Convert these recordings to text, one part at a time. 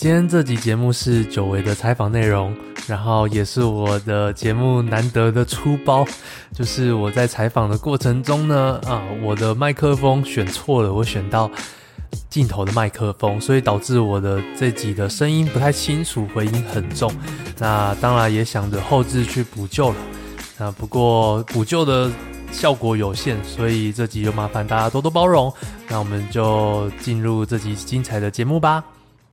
今天这集节目是久违的采访内容，然后也是我的节目难得的出包，就是我在采访的过程中呢，啊，我的麦克风选错了，我选到镜头的麦克风，所以导致我的这集的声音不太清楚，回音很重。那当然也想着后置去补救了，那不过补救的效果有限，所以这集就麻烦大家多多包容。那我们就进入这集精彩的节目吧。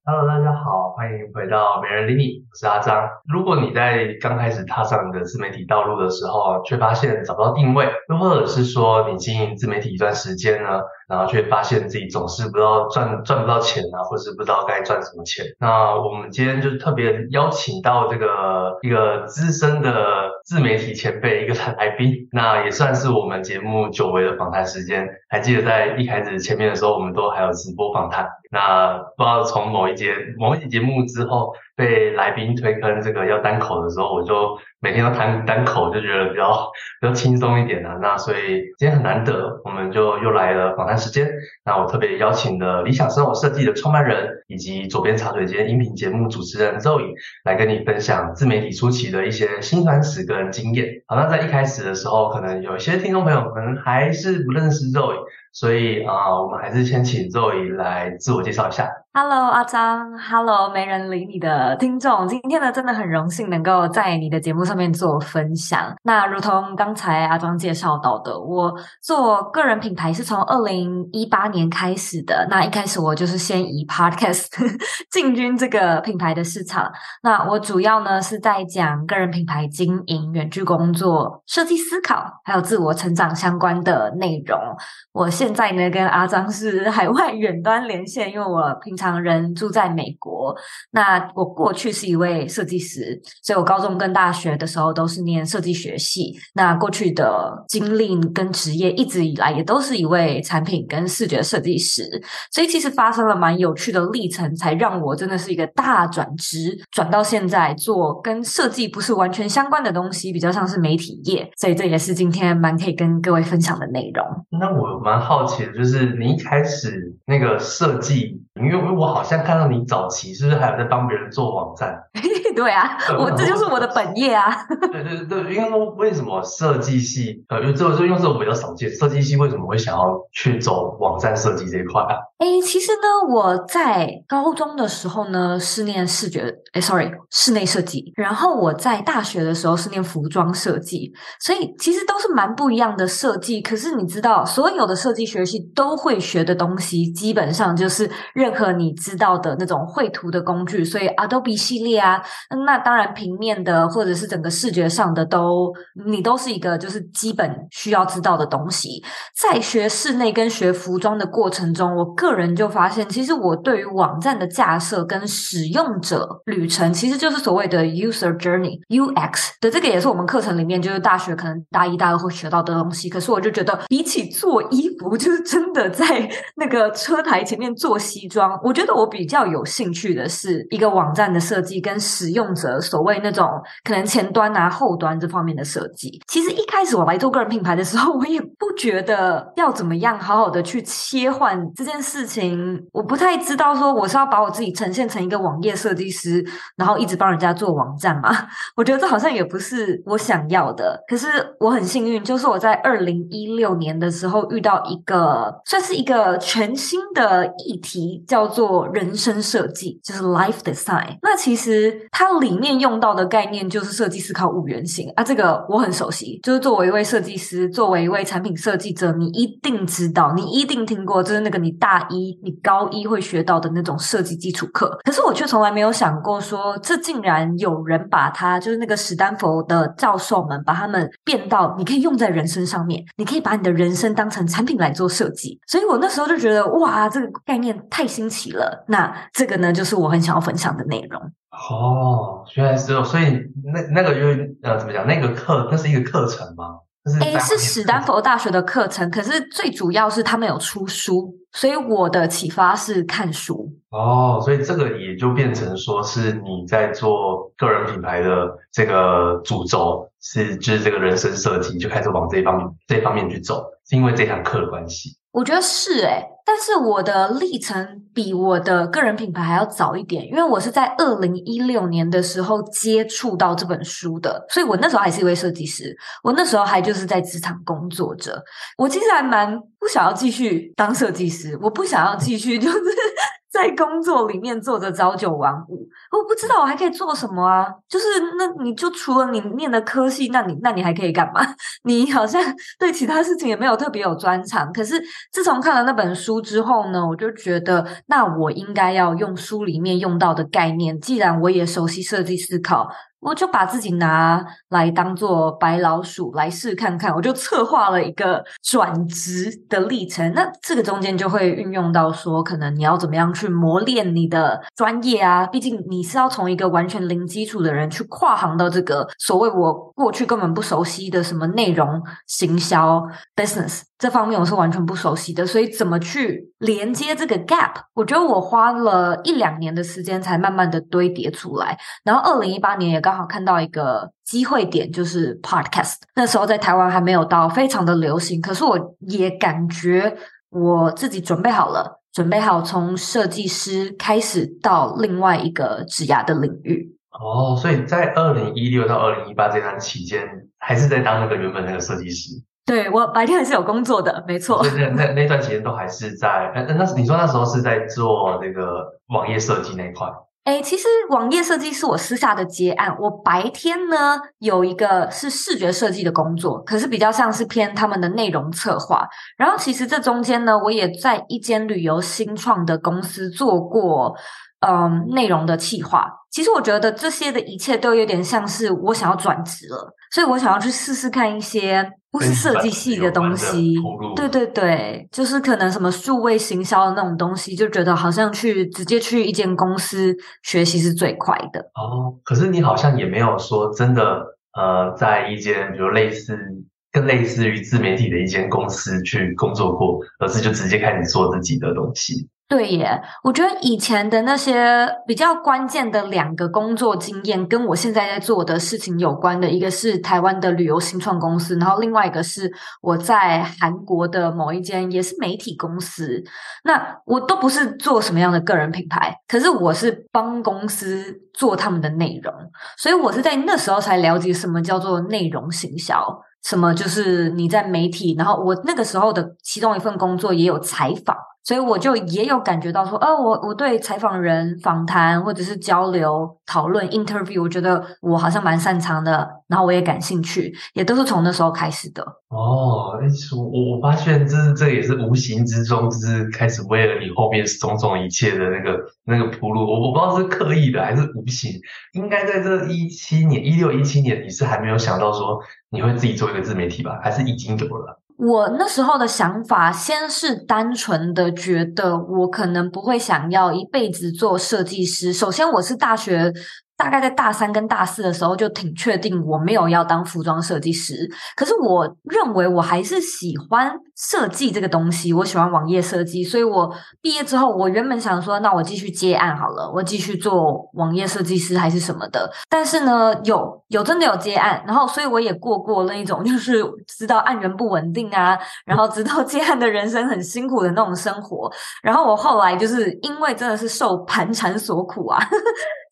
Hello，大家好，欢迎回到美人理你，我是阿张。如果你在刚开始踏上你的自媒体道路的时候，却发现找不到定位，又或者是说你经营自媒体一段时间呢，然后却发现自己总是不知道赚赚不到钱啊，或是不知道该赚什么钱。那我们今天就特别邀请到这个一个资深的自媒体前辈，一个来宾，那也算是我们节目久违的访谈时间。还记得在一开始前面的时候，我们都还有直播访谈。那不知道从某一节某一集节目之后，被来宾推坑这个要单口的时候，我就每天都谈单口，就觉得比较比较轻松一点啊。那所以今天很难得，我们就又来了访谈时间。那我特别邀请了理想生活设计的创办人，以及左边茶水间音频节目主持人 Zoe 来跟你分享自媒体初期的一些辛酸史跟经验。好，那在一开始的时候，可能有一些听众朋友可能还是不认识 Zoe。所以啊、我们还是先请 Zoe 来自我介绍一下。Hello，阿张，Hello，媒人理你的听众，今天呢真的很荣幸能够在你的节目上面做分享。那如同刚才阿张介绍到的，我做个人品牌是从二零一八年开始的。那一开始我就是先以 Podcast 进军这个品牌的市场。那我主要呢是在讲个人品牌经营、远距工作、设计思考，还有自我成长相关的内容。我现在呢跟阿张是海外远端连线，因为我平常。人住在美国，那我过去是一位设计师，所以我高中跟大学的时候都是念设计学系。那过去的经历跟职业一直以来也都是一位产品跟视觉设计师，所以其实发生了蛮有趣的历程，才让我真的是一个大转职，转到现在做跟设计不是完全相关的东西，比较像是媒体业。所以这也是今天蛮可以跟各位分享的内容。那我蛮好奇的，就是你一开始那个设计。因为我好像看到你早期是不是还有在帮别人做网站？对啊，我这就是我的本业啊。对对对，因为说为什么设计系呃，因为这个用这种比较少见，设计系为什么会想要去走网站设计这一块啊？哎，其实呢，我在高中的时候呢是念视觉，哎，sorry，室内设计。然后我在大学的时候是念服装设计，所以其实都是蛮不一样的设计。可是你知道，所有的设计学系都会学的东西，基本上就是任何你知道的那种绘图的工具，所以 Adobe 系列啊，那当然平面的或者是整个视觉上的都，你都是一个就是基本需要知道的东西。在学室内跟学服装的过程中，我个人就发现，其实我对于网站的架设跟使用者旅程，其实就是所谓的 user journey UX 的这个也是我们课程里面就是大学可能大一大二会学到的东西。可是我就觉得，比起做衣服，就是真的在那个车台前面做西装。我觉得我比较有兴趣的是一个网站的设计跟使用者所谓那种可能前端啊后端这方面的设计。其实一开始我来做个人品牌的时候，我也不觉得要怎么样好好的去切换这件事情。我不太知道说我是要把我自己呈现成一个网页设计师，然后一直帮人家做网站嘛。我觉得这好像也不是我想要的。可是我很幸运，就是我在二零一六年的时候遇到一个算是一个全新的议题，叫做。人生设计就是 life design，那其实它里面用到的概念就是设计思考五原型啊，这个我很熟悉。就是作为一位设计师，作为一位产品设计者，你一定知道，你一定听过，就是那个你大一、你高一会学到的那种设计基础课。可是我却从来没有想过说，这竟然有人把它，就是那个史丹佛的教授们把他们变到你可以用在人生上面，你可以把你的人生当成产品来做设计。所以我那时候就觉得，哇，这个概念太新奇了，那这个呢，就是我很想要分享的内容。哦，原来是哦，所以那那个就是呃，怎么讲？那个课，那是一个课程吗？诶，是史丹佛大学的课程，可是最主要是他们有出书，所以我的启发是看书。哦，所以这个也就变成说是你在做个人品牌的这个主轴，是就是这个人生设计，就开始往这一方面这方面去走，是因为这堂课的关系。我觉得是诶，但但是我的历程比我的个人品牌还要早一点，因为我是在二零一六年的时候接触到这本书的，所以我那时候还是一位设计师，我那时候还就是在职场工作着。我其实还蛮不想要继续当设计师，我不想要继续就是。在工作里面做着朝九晚五，我不知道我还可以做什么啊？就是那你就除了你念的科系，那你那你还可以干嘛？你好像对其他事情也没有特别有专长。可是自从看了那本书之后呢，我就觉得那我应该要用书里面用到的概念。既然我也熟悉设计思考。我就把自己拿来当做白老鼠来试看看，我就策划了一个转职的历程。那这个中间就会运用到说，可能你要怎么样去磨练你的专业啊？毕竟你是要从一个完全零基础的人去跨行到这个所谓我过去根本不熟悉的什么内容行销 business。这方面我是完全不熟悉的，所以怎么去连接这个 gap？我觉得我花了一两年的时间才慢慢的堆叠出来。然后二零一八年也刚好看到一个机会点，就是 podcast。那时候在台湾还没有到非常的流行，可是我也感觉我自己准备好了，准备好从设计师开始到另外一个职涯的领域。哦，所以在二零一六到二零一八这段期间，还是在当那个原本那个设计师。对，我白天还是有工作的，没错。那那那段时间都还是在，那那你说那时候是在做那个网页设计那一块？诶，其实网页设计是我私下的接案。我白天呢有一个是视觉设计的工作，可是比较像是偏他们的内容策划。然后其实这中间呢，我也在一间旅游新创的公司做过。嗯，内容的企划，其实我觉得这些的一切都有点像是我想要转职了，所以我想要去试试看一些不是设计系的东西。对对对，就是可能什么数位行销的那种东西，就觉得好像去直接去一间公司学习是最快的。哦，可是你好像也没有说真的，呃，在一间比如类似更类似于自媒体的一间公司去工作过，而是就直接开始做自己的东西。对耶，我觉得以前的那些比较关键的两个工作经验，跟我现在在做的事情有关的，一个是台湾的旅游新创公司，然后另外一个是我在韩国的某一间也是媒体公司。那我都不是做什么样的个人品牌，可是我是帮公司做他们的内容，所以我是在那时候才了解什么叫做内容行销，什么就是你在媒体，然后我那个时候的其中一份工作也有采访。所以我就也有感觉到说，哦，我我对采访人访谈或者是交流讨论 interview，我觉得我好像蛮擅长的，然后我也感兴趣，也都是从那时候开始的。哦，我我发现这是这也是无形之中，就是开始为了你后面种种一切的那个那个铺路。我我不知道是刻意的还是无形，应该在这一七年一六一七年，你是还没有想到说你会自己做一个自媒体吧？还是已经有了？我那时候的想法，先是单纯的觉得我可能不会想要一辈子做设计师。首先，我是大学。大概在大三跟大四的时候就挺确定我没有要当服装设计师，可是我认为我还是喜欢设计这个东西，我喜欢网页设计，所以我毕业之后，我原本想说，那我继续接案好了，我继续做网页设计师还是什么的。但是呢，有有真的有接案，然后所以我也过过那一种 就是知道案源不稳定啊，然后知道接案的人生很辛苦的那种生活。然后我后来就是因为真的是受盘缠所苦啊。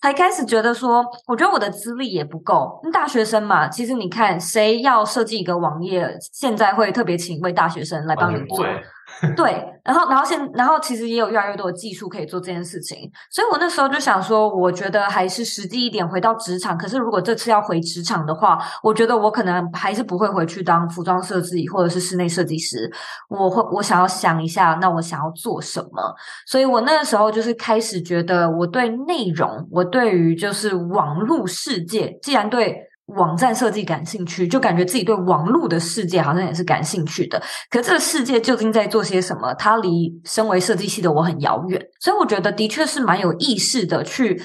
才开始觉得说，我觉得我的资历也不够。大学生嘛，其实你看，谁要设计一个网页，现在会特别请一位大学生来帮你做。对，然后，然后现，然后其实也有越来越多的技术可以做这件事情，所以我那时候就想说，我觉得还是实际一点，回到职场。可是如果这次要回职场的话，我觉得我可能还是不会回去当服装设计或者是室内设计师。我会，我想要想一下，那我想要做什么？所以我那个时候就是开始觉得，我对内容，我对于就是网络世界，既然对。网站设计感兴趣，就感觉自己对网络的世界好像也是感兴趣的。可这个世界究竟在做些什么？它离身为设计系的我很遥远，所以我觉得的确是蛮有意识的去，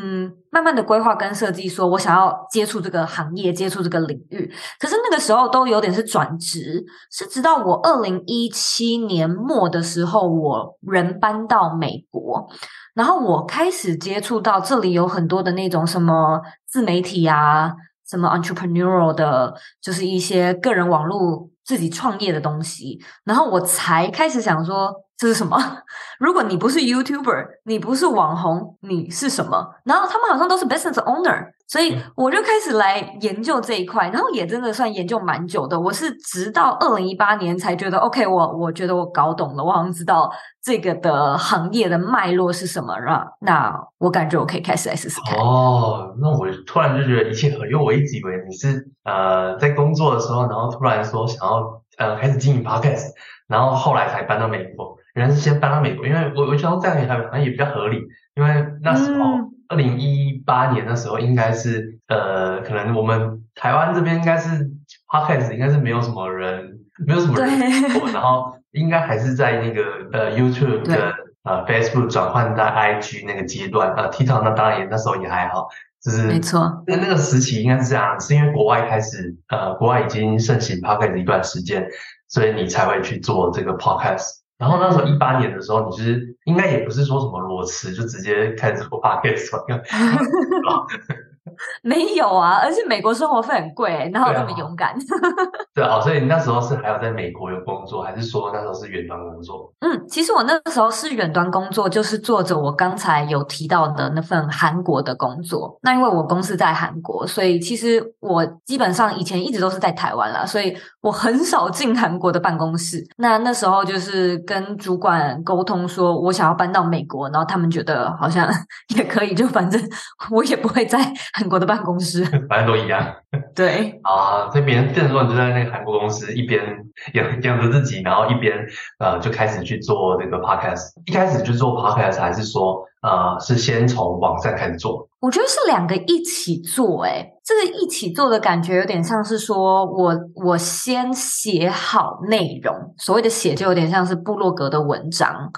嗯，慢慢的规划跟设计，说我想要接触这个行业，接触这个领域。可是那个时候都有点是转职，是直到我二零一七年末的时候，我人搬到美国，然后我开始接触到这里有很多的那种什么自媒体啊。什么 entrepreneurial 的，就是一些个人网络自己创业的东西，然后我才开始想说，这是什么？如果你不是 YouTuber，你不是网红，你是什么？然后他们好像都是 business owner，所以我就开始来研究这一块，然后也真的算研究蛮久的。我是直到二零一八年才觉得，OK，我我觉得我搞懂了，我好像知道这个的行业的脉络是什么，了那我感觉我可以开始来试试看。哦，那我突然就觉得一切合，因为我一直以为你是呃在工作的时候，然后突然说想要呃开始经营 podcast，然后后来才搬到美国。原来是先搬到美国，因为我我觉得这样也还好像也比较合理，因为那时候二零一八年的时候应该是呃，可能我们台湾这边应该是 Podcast 应该是没有什么人，没有什么人做，然后应该还是在那个呃 YouTube 的呃 Facebook 转换到 IG 那个阶段，呃 TikTok 那当然也那时候也还好，就是没错，那那个时期应该是这样，是因为国外开始呃国外已经盛行 Podcast 一段时间，所以你才会去做这个 Podcast。然后那时候一八年的时候，你就是应该也不是说什么裸辞，就直接开始做 podcast 没有啊，而且美国生活费很贵，然后那么勇敢。对啊，所以你那时候是还要在美国有工作，还是说那时候是远端工作？嗯，其实我那个时候是远端工作，就是做着我刚才有提到的那份韩国的工作。那因为我公司在韩国，所以其实我基本上以前一直都是在台湾啦，所以我很少进韩国的办公室。那那时候就是跟主管沟通说，我想要搬到美国，然后他们觉得好像 也可以，就反正我也不会在韩国的办公室，反正都一样。对啊，所以别人变成说你就在那个韩国公司一边养养着自己，然后一边呃就开始去做这个 podcast。一开始就做 podcast，还是说呃是先从网站开始做？我觉得是两个一起做，诶这个一起做的感觉有点像是说我我先写好内容，所谓的写就有点像是部落格的文章。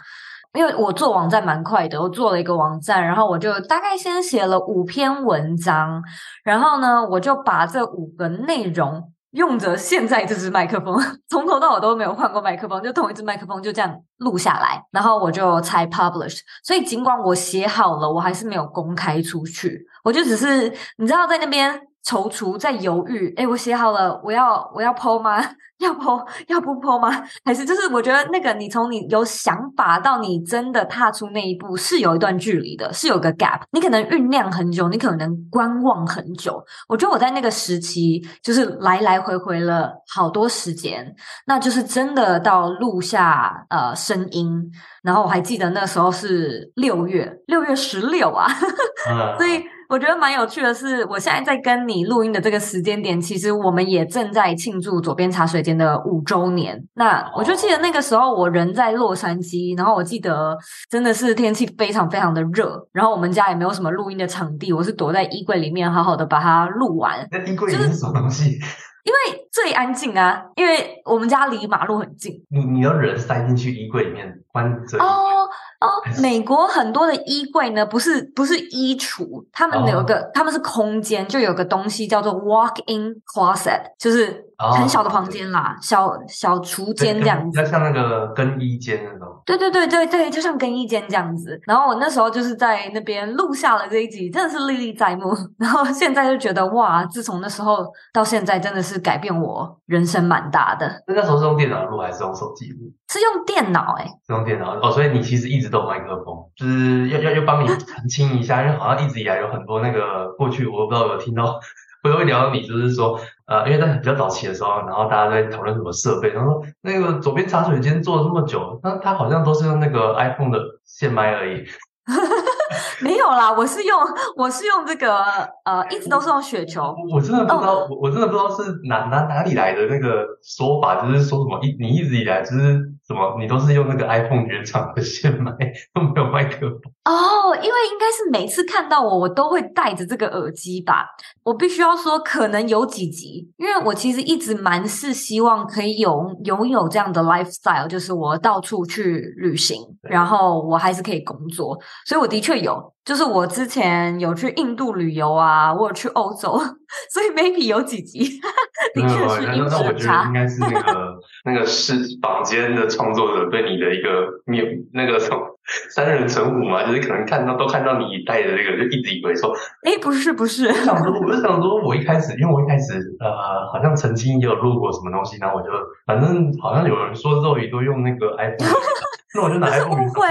因为我做网站蛮快的，我做了一个网站，然后我就大概先写了五篇文章，然后呢，我就把这五个内容用着现在这支麦克风，从头到尾都没有换过麦克风，就同一支麦克风就这样录下来，然后我就才 publish。所以尽管我写好了，我还是没有公开出去，我就只是你知道在那边。踌躇在犹豫，诶，我写好了，我要我要剖吗？要剖要不剖吗？还是就是我觉得那个你从你有想法到你真的踏出那一步是有一段距离的，是有个 gap，你可能酝酿很久，你可能观望很久。我觉得我在那个时期就是来来回回了好多时间，那就是真的到录下呃声音，然后我还记得那时候是六月六月十六啊，所以。我觉得蛮有趣的是，我现在在跟你录音的这个时间点，其实我们也正在庆祝左边茶水间的五周年。那我就记得那个时候，我人在洛杉矶，然后我记得真的是天气非常非常的热，然后我们家也没有什么录音的场地，我是躲在衣柜里面好好的把它录完。那衣柜里面是什么东西？因为最安静啊，因为我们家离马路很近。你你要人塞进去衣柜里面关着。哦哦，美国很多的衣柜呢，不是不是衣橱，他们有个、他们是空间，就有个东西叫做 walk-in closet，就是。很小的房间啦，哦、小小厨间这样子，要像那个更衣间那种。对对对对对，就像更衣间这样子。然后我那时候就是在那边录下了这一集，真的是历历在目。然后现在就觉得哇，自从那时候到现在，真的是改变我人生蛮大的。那那时候是用电脑录还是用手机录？是用电脑哎、欸，是用电脑哦。所以你其实一直都有麦克风，就是要要要帮你澄清一下，因为好像一直以来有很多那个过去我不知道有听到。我会聊到你，就是说，呃，因为在比较早期的时候，然后大家在讨论什么设备，然后说那个左边茶水间做了这么久，那他好像都是用那个 iPhone 的线麦而已。没有啦，我是用我是用这个呃，一直都是用雪球。我，我真的不知道，我、oh. 我真的不知道是哪哪哪里来的那个说法，就是说什么一你一直以来就是什么你都是用那个 iPhone 原厂的线麦，都没有麦克风。哦，oh, 因为应该是每次看到我，我都会戴着这个耳机吧。我必须要说，可能有几集，因为我其实一直蛮是希望可以有拥有这样的 lifestyle，就是我到处去旅行，然后我还是可以工作，所以我的确有。就是我之前有去印度旅游啊，我有去欧洲，所以 maybe 有几集，的确是音质差。应该是那个那个是坊间的创作者对你的一个谬那个什么三人成虎嘛，就是可能看到都看到你带的那个，就一直以为说，哎，不是不是。我想说，我就想说，我一开始，因为我一开始呃，好像曾经也有录过什么东西，然后我就反正好像有人说肉鱼都用那个 iPhone。那我就拿来录误会，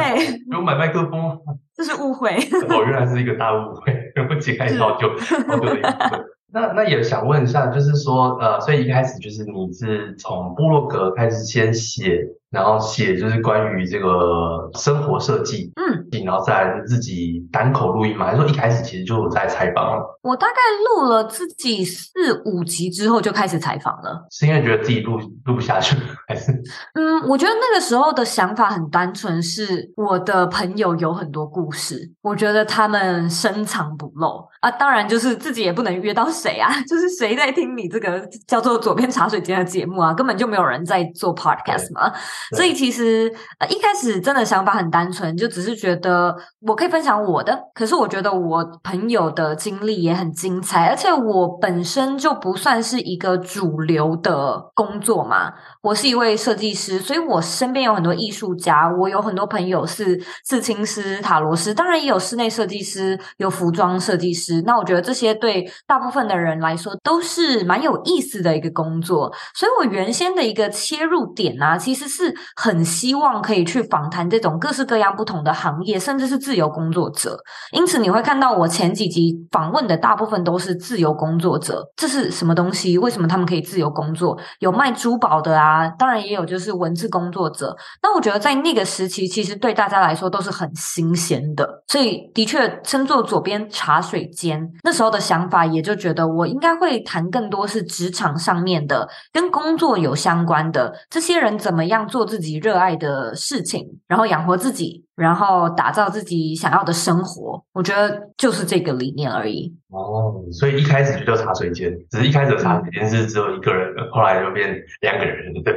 给我买麦克风，这是误会。哦，原来是一个大误会，我解开好久好久的。那那也想问一下，就是说，呃，所以一开始就是你是从部落格开始先写，然后写就是关于这个生活设计，嗯，然后再来自己单口录音嘛？还是说一开始其实就在采访了？我大概录了自己四五集之后就开始采访了，是因为觉得自己录录不下去，还是？嗯，我觉得那个时候的想法很单纯，是我的朋友有很多故事，我觉得他们深藏不露啊。当然，就是自己也不能约到谁啊，就是谁在听你这个叫做“左边茶水间”的节目啊，根本就没有人在做 podcast 嘛。所以其实呃一开始真的想法很单纯，就只是觉得我可以分享我的，可是我觉得我朋友的经历也很精彩，而且我本身就不算是一个主流的工作嘛，我是一位设计师，所以我身边有很多艺术家，我有很多朋友是刺青师、塔罗师，当然也有室内设计师、有服装设计师。那我觉得这些对大部分的人来说都是蛮有意思的一个工作，所以我原先的一个切入点啊，其实是很希望可以去访谈这种各式各样不同的行业，甚至是自由工作者。因此你会看到我前几集访问的大部分都是自由工作者。这是什么东西？为什么他们可以自由工作？有卖珠宝的啊，当然也有就是文字工作者。那我觉得在那个时期，其实对大家来说都是很新鲜的，所以的确称作左边茶水间。那时候的想法也就觉得我应该会谈更多是职场上面的，跟工作有相关的这些人怎么样做自己热爱的事情，然后养活自己，然后打造自己想要的生活。我觉得就是这个理念而已。哦，所以一开始就叫茶水间，只是一开始的茶水间是只有一个人的，后来就变两个人的。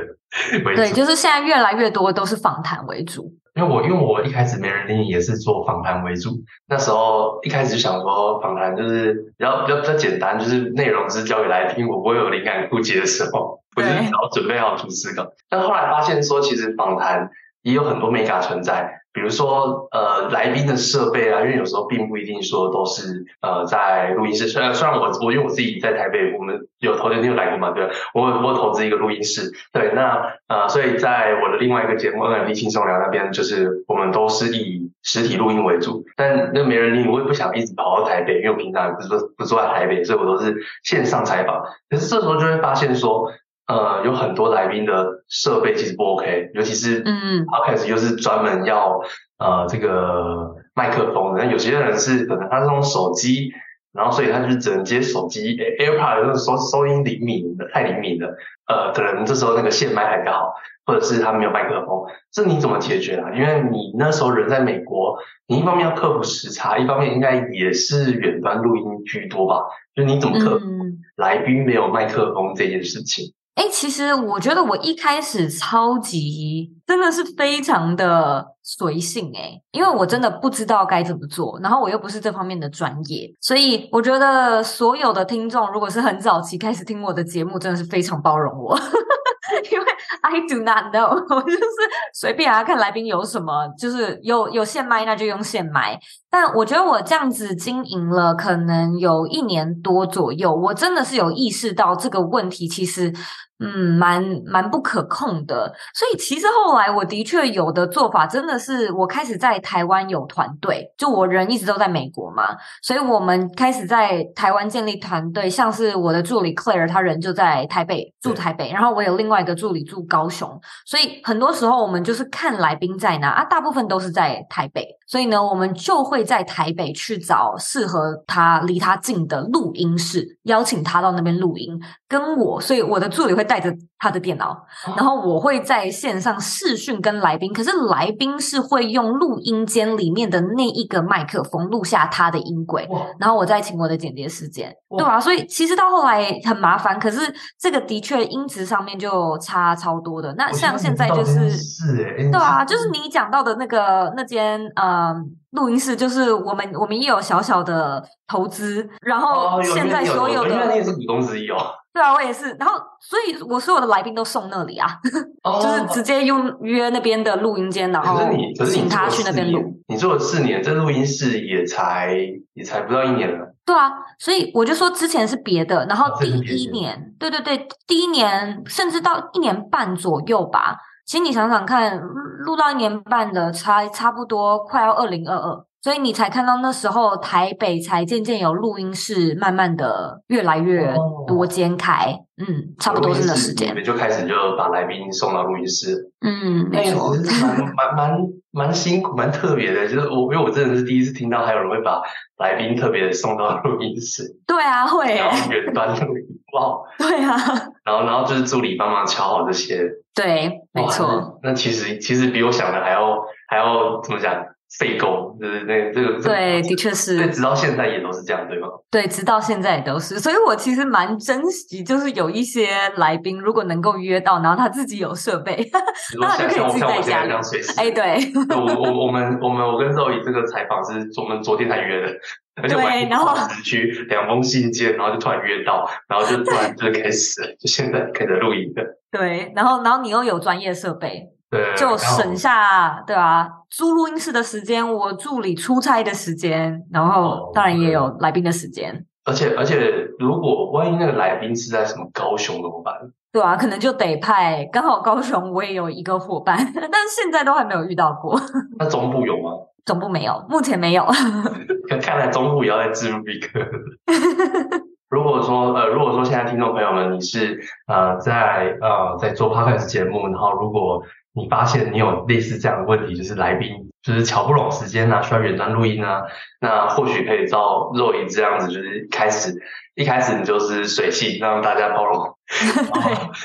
对，就是现在越来越多都是访谈为主。因为我因为我一开始没人理你也是做访谈为主，那时候一开始就想说访谈就是比较比较比较简单，就是内容是交给来宾，我不会有灵感枯竭的时候，我就是早准备好主思考。但后来发现说，其实访谈也有很多美感存在。比如说，呃，来宾的设备啊，因为有时候并不一定说都是呃在录音室。虽然虽然我我因为我自己在台北，我们有投资你有来过嘛？对，我我投资一个录音室。对，那呃，所以在我的另外一个节目《NLP 轻松聊》那边，就是我们都是以实体录音为主。但那没人理我，也不想一直跑到台北，因为我平常不是说不住在台北，所以我都是线上采访。可是这时候就会发现说。呃，有很多来宾的设备其实不 OK，尤其是嗯，Podcast 又是专门要呃这个麦克风的，那有些人是可能他是用手机，然后所以他就是只能接手机 AirPod，那种收收音灵敏的，太灵敏的，呃，可能这时候那个线麦还比较好，或者是他没有麦克风，这你怎么解决啊？因为你那时候人在美国，你一方面要克服时差，一方面应该也是远端录音居多吧？就你怎么克服来宾没有麦克风这件事情？哎，其实我觉得我一开始超级真的是非常的随性哎，因为我真的不知道该怎么做，然后我又不是这方面的专业，所以我觉得所有的听众如果是很早期开始听我的节目，真的是非常包容我。因为 I do not know，我就是随便啊，看来宾有什么，就是有有现卖，那就用现卖。但我觉得我这样子经营了可能有一年多左右，我真的是有意识到这个问题，其实。嗯，蛮蛮不可控的，所以其实后来我的确有的做法，真的是我开始在台湾有团队，就我人一直都在美国嘛，所以我们开始在台湾建立团队，像是我的助理 Claire，他人就在台北住台北，然后我有另外一个助理住高雄，所以很多时候我们就是看来宾在哪啊，大部分都是在台北，所以呢，我们就会在台北去找适合他离他近的录音室，邀请他到那边录音，跟我，所以我的助理会带着他的电脑，然后我会在线上视讯跟来宾，可是来宾是会用录音间里面的那一个麦克风录下他的音轨，然后我再请我的剪接时间，对吧？所以其实到后来很麻烦，可是这个的确音质上面就差超多的。那像现在就是，是对啊，就是你讲到的那个那间呃录音室，就是我们我们也有小小的投资，然后现在所有的，因为你也是股东之一哦。对啊，我也是。然后，所以我所有的来宾都送那里啊，哦、就是直接用约那边的录音间，然后请他去那边录。你做了四年，这录音室也才也才不到一年了。对啊，所以我就说之前是别的，然后第一年，哦、对对对，第一年甚至到一年半左右吧。其实你想想看，录到一年半的，差差不多快要二零二二。所以你才看到那时候台北才渐渐有录音室，慢慢的越来越多间开，哦、嗯，差不多是那时间。你们就开始就把来宾送到录音室，嗯，没错，蛮蛮蛮蛮辛苦，蛮特别的。就是我，因为我真的是第一次听到还有人会把来宾特别的送到录音室。对啊，会。然后远端录音，哇。对啊。然后，然后就是助理帮忙敲好这些。对，没错。那其实其实比我想的还要还要怎么讲？费工，对对对，这个对，的确是，对，直到现在也都是这样，对吗？对，直到现在也都是，所以我其实蛮珍惜，就是有一些来宾，如果能够约到，然后他自己有设备，那他就可以自己在家里。哎，对，我我我们我们我跟 Zoe 这个采访是我们昨天才约的，而且对，然后去两封信件，然后就突然约到，然后就突然就开始，就现在开始录音的。对，然后然后你又有专业设备。对，就省下对吧？租录音室的时间，我助理出差的时间，然后当然也有来宾的时间。而且而且，如果万一那个来宾是在什么高雄怎么办？对啊，可能就得派。刚好高雄我也有一个伙伴，但是现在都还没有遇到过。那中部有吗？总部没有，目前没有。看来中部也要在置入一个。如果说呃，如果说现在听众朋友们你是呃在呃在做 podcast 节目，然后如果你发现你有类似这样的问题，就是来宾就是瞧不懂时间啊，需要远端录音啊，那或许可以照若仪这样子，就是开始一开始你就是水性，让大家包容，对，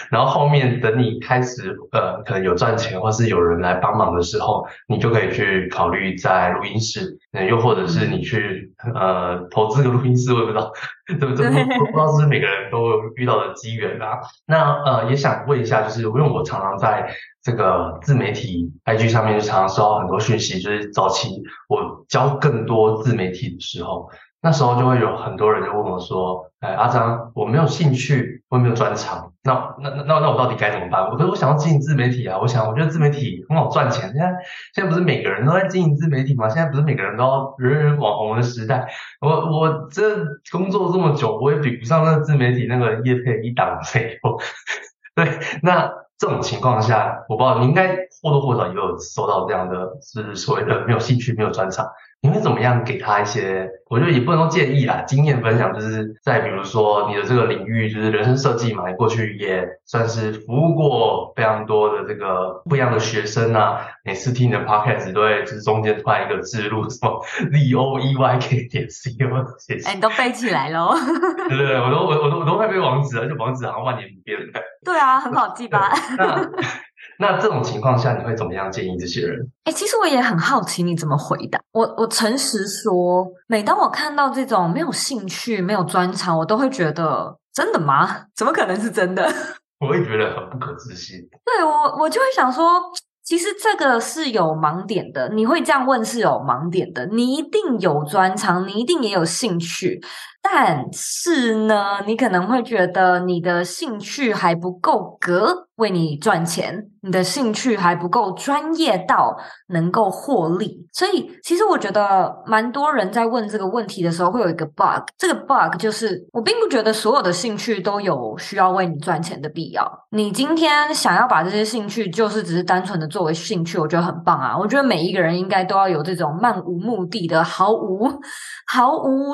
然后后面等你开始呃可能有赚钱或是有人来帮忙的时候，你就可以去考虑在录音室，嗯，又或者是你去呃投资个录音室，我也不知道，对不对？不知道是每个人都有遇到的机缘啊。那呃也想问一下，就是因为我常常在。这个自媒体 IG 上面就常常收到很多讯息，就是早期我教更多自媒体的时候，那时候就会有很多人就问我说：“哎，阿张，我没有兴趣，我没有专长，那那那那我到底该怎么办？我可是我想要经营自媒体啊，我想我觉得自媒体很好赚钱。现在现在不是每个人都在经营自媒体吗？现在不是每个人都要人人网红的时代。我我这工作这么久，我也比不上那个自媒体那个业配一档费用。对，那。这种情况下，我不知道你应该或多或少也有收到这样的，是所谓的没有兴趣、没有专长。你会怎么样给他一些？我觉得也不能说建议啦，经验分享就是在比如说你的这个领域，就是人生设计嘛，你过去也算是服务过非常多的这个不一样的学生啊。每次听你的 podcast 都会就是中间突然一个字录什么 z o e y k 点 c o。哎，你都背起来喽？对对对，我都我我都我都会背网址，而且网址好像万年不变的。对啊，很好记吧？那那这种情况下，你会怎么样建议这些人？哎，其实我也很好奇你怎么回答。我我诚实说，每当我看到这种没有兴趣、没有专长，我都会觉得真的吗？怎么可能是真的？我会觉得很不可置信。对，我我就会想说，其实这个是有盲点的。你会这样问是有盲点的。你一定有专长，你一定也有兴趣。但是呢，你可能会觉得你的兴趣还不够格为你赚钱，你的兴趣还不够专业到能够获利。所以，其实我觉得蛮多人在问这个问题的时候，会有一个 bug。这个 bug 就是，我并不觉得所有的兴趣都有需要为你赚钱的必要。你今天想要把这些兴趣，就是只是单纯的作为兴趣，我觉得很棒啊。我觉得每一个人应该都要有这种漫无目的的、毫无、毫无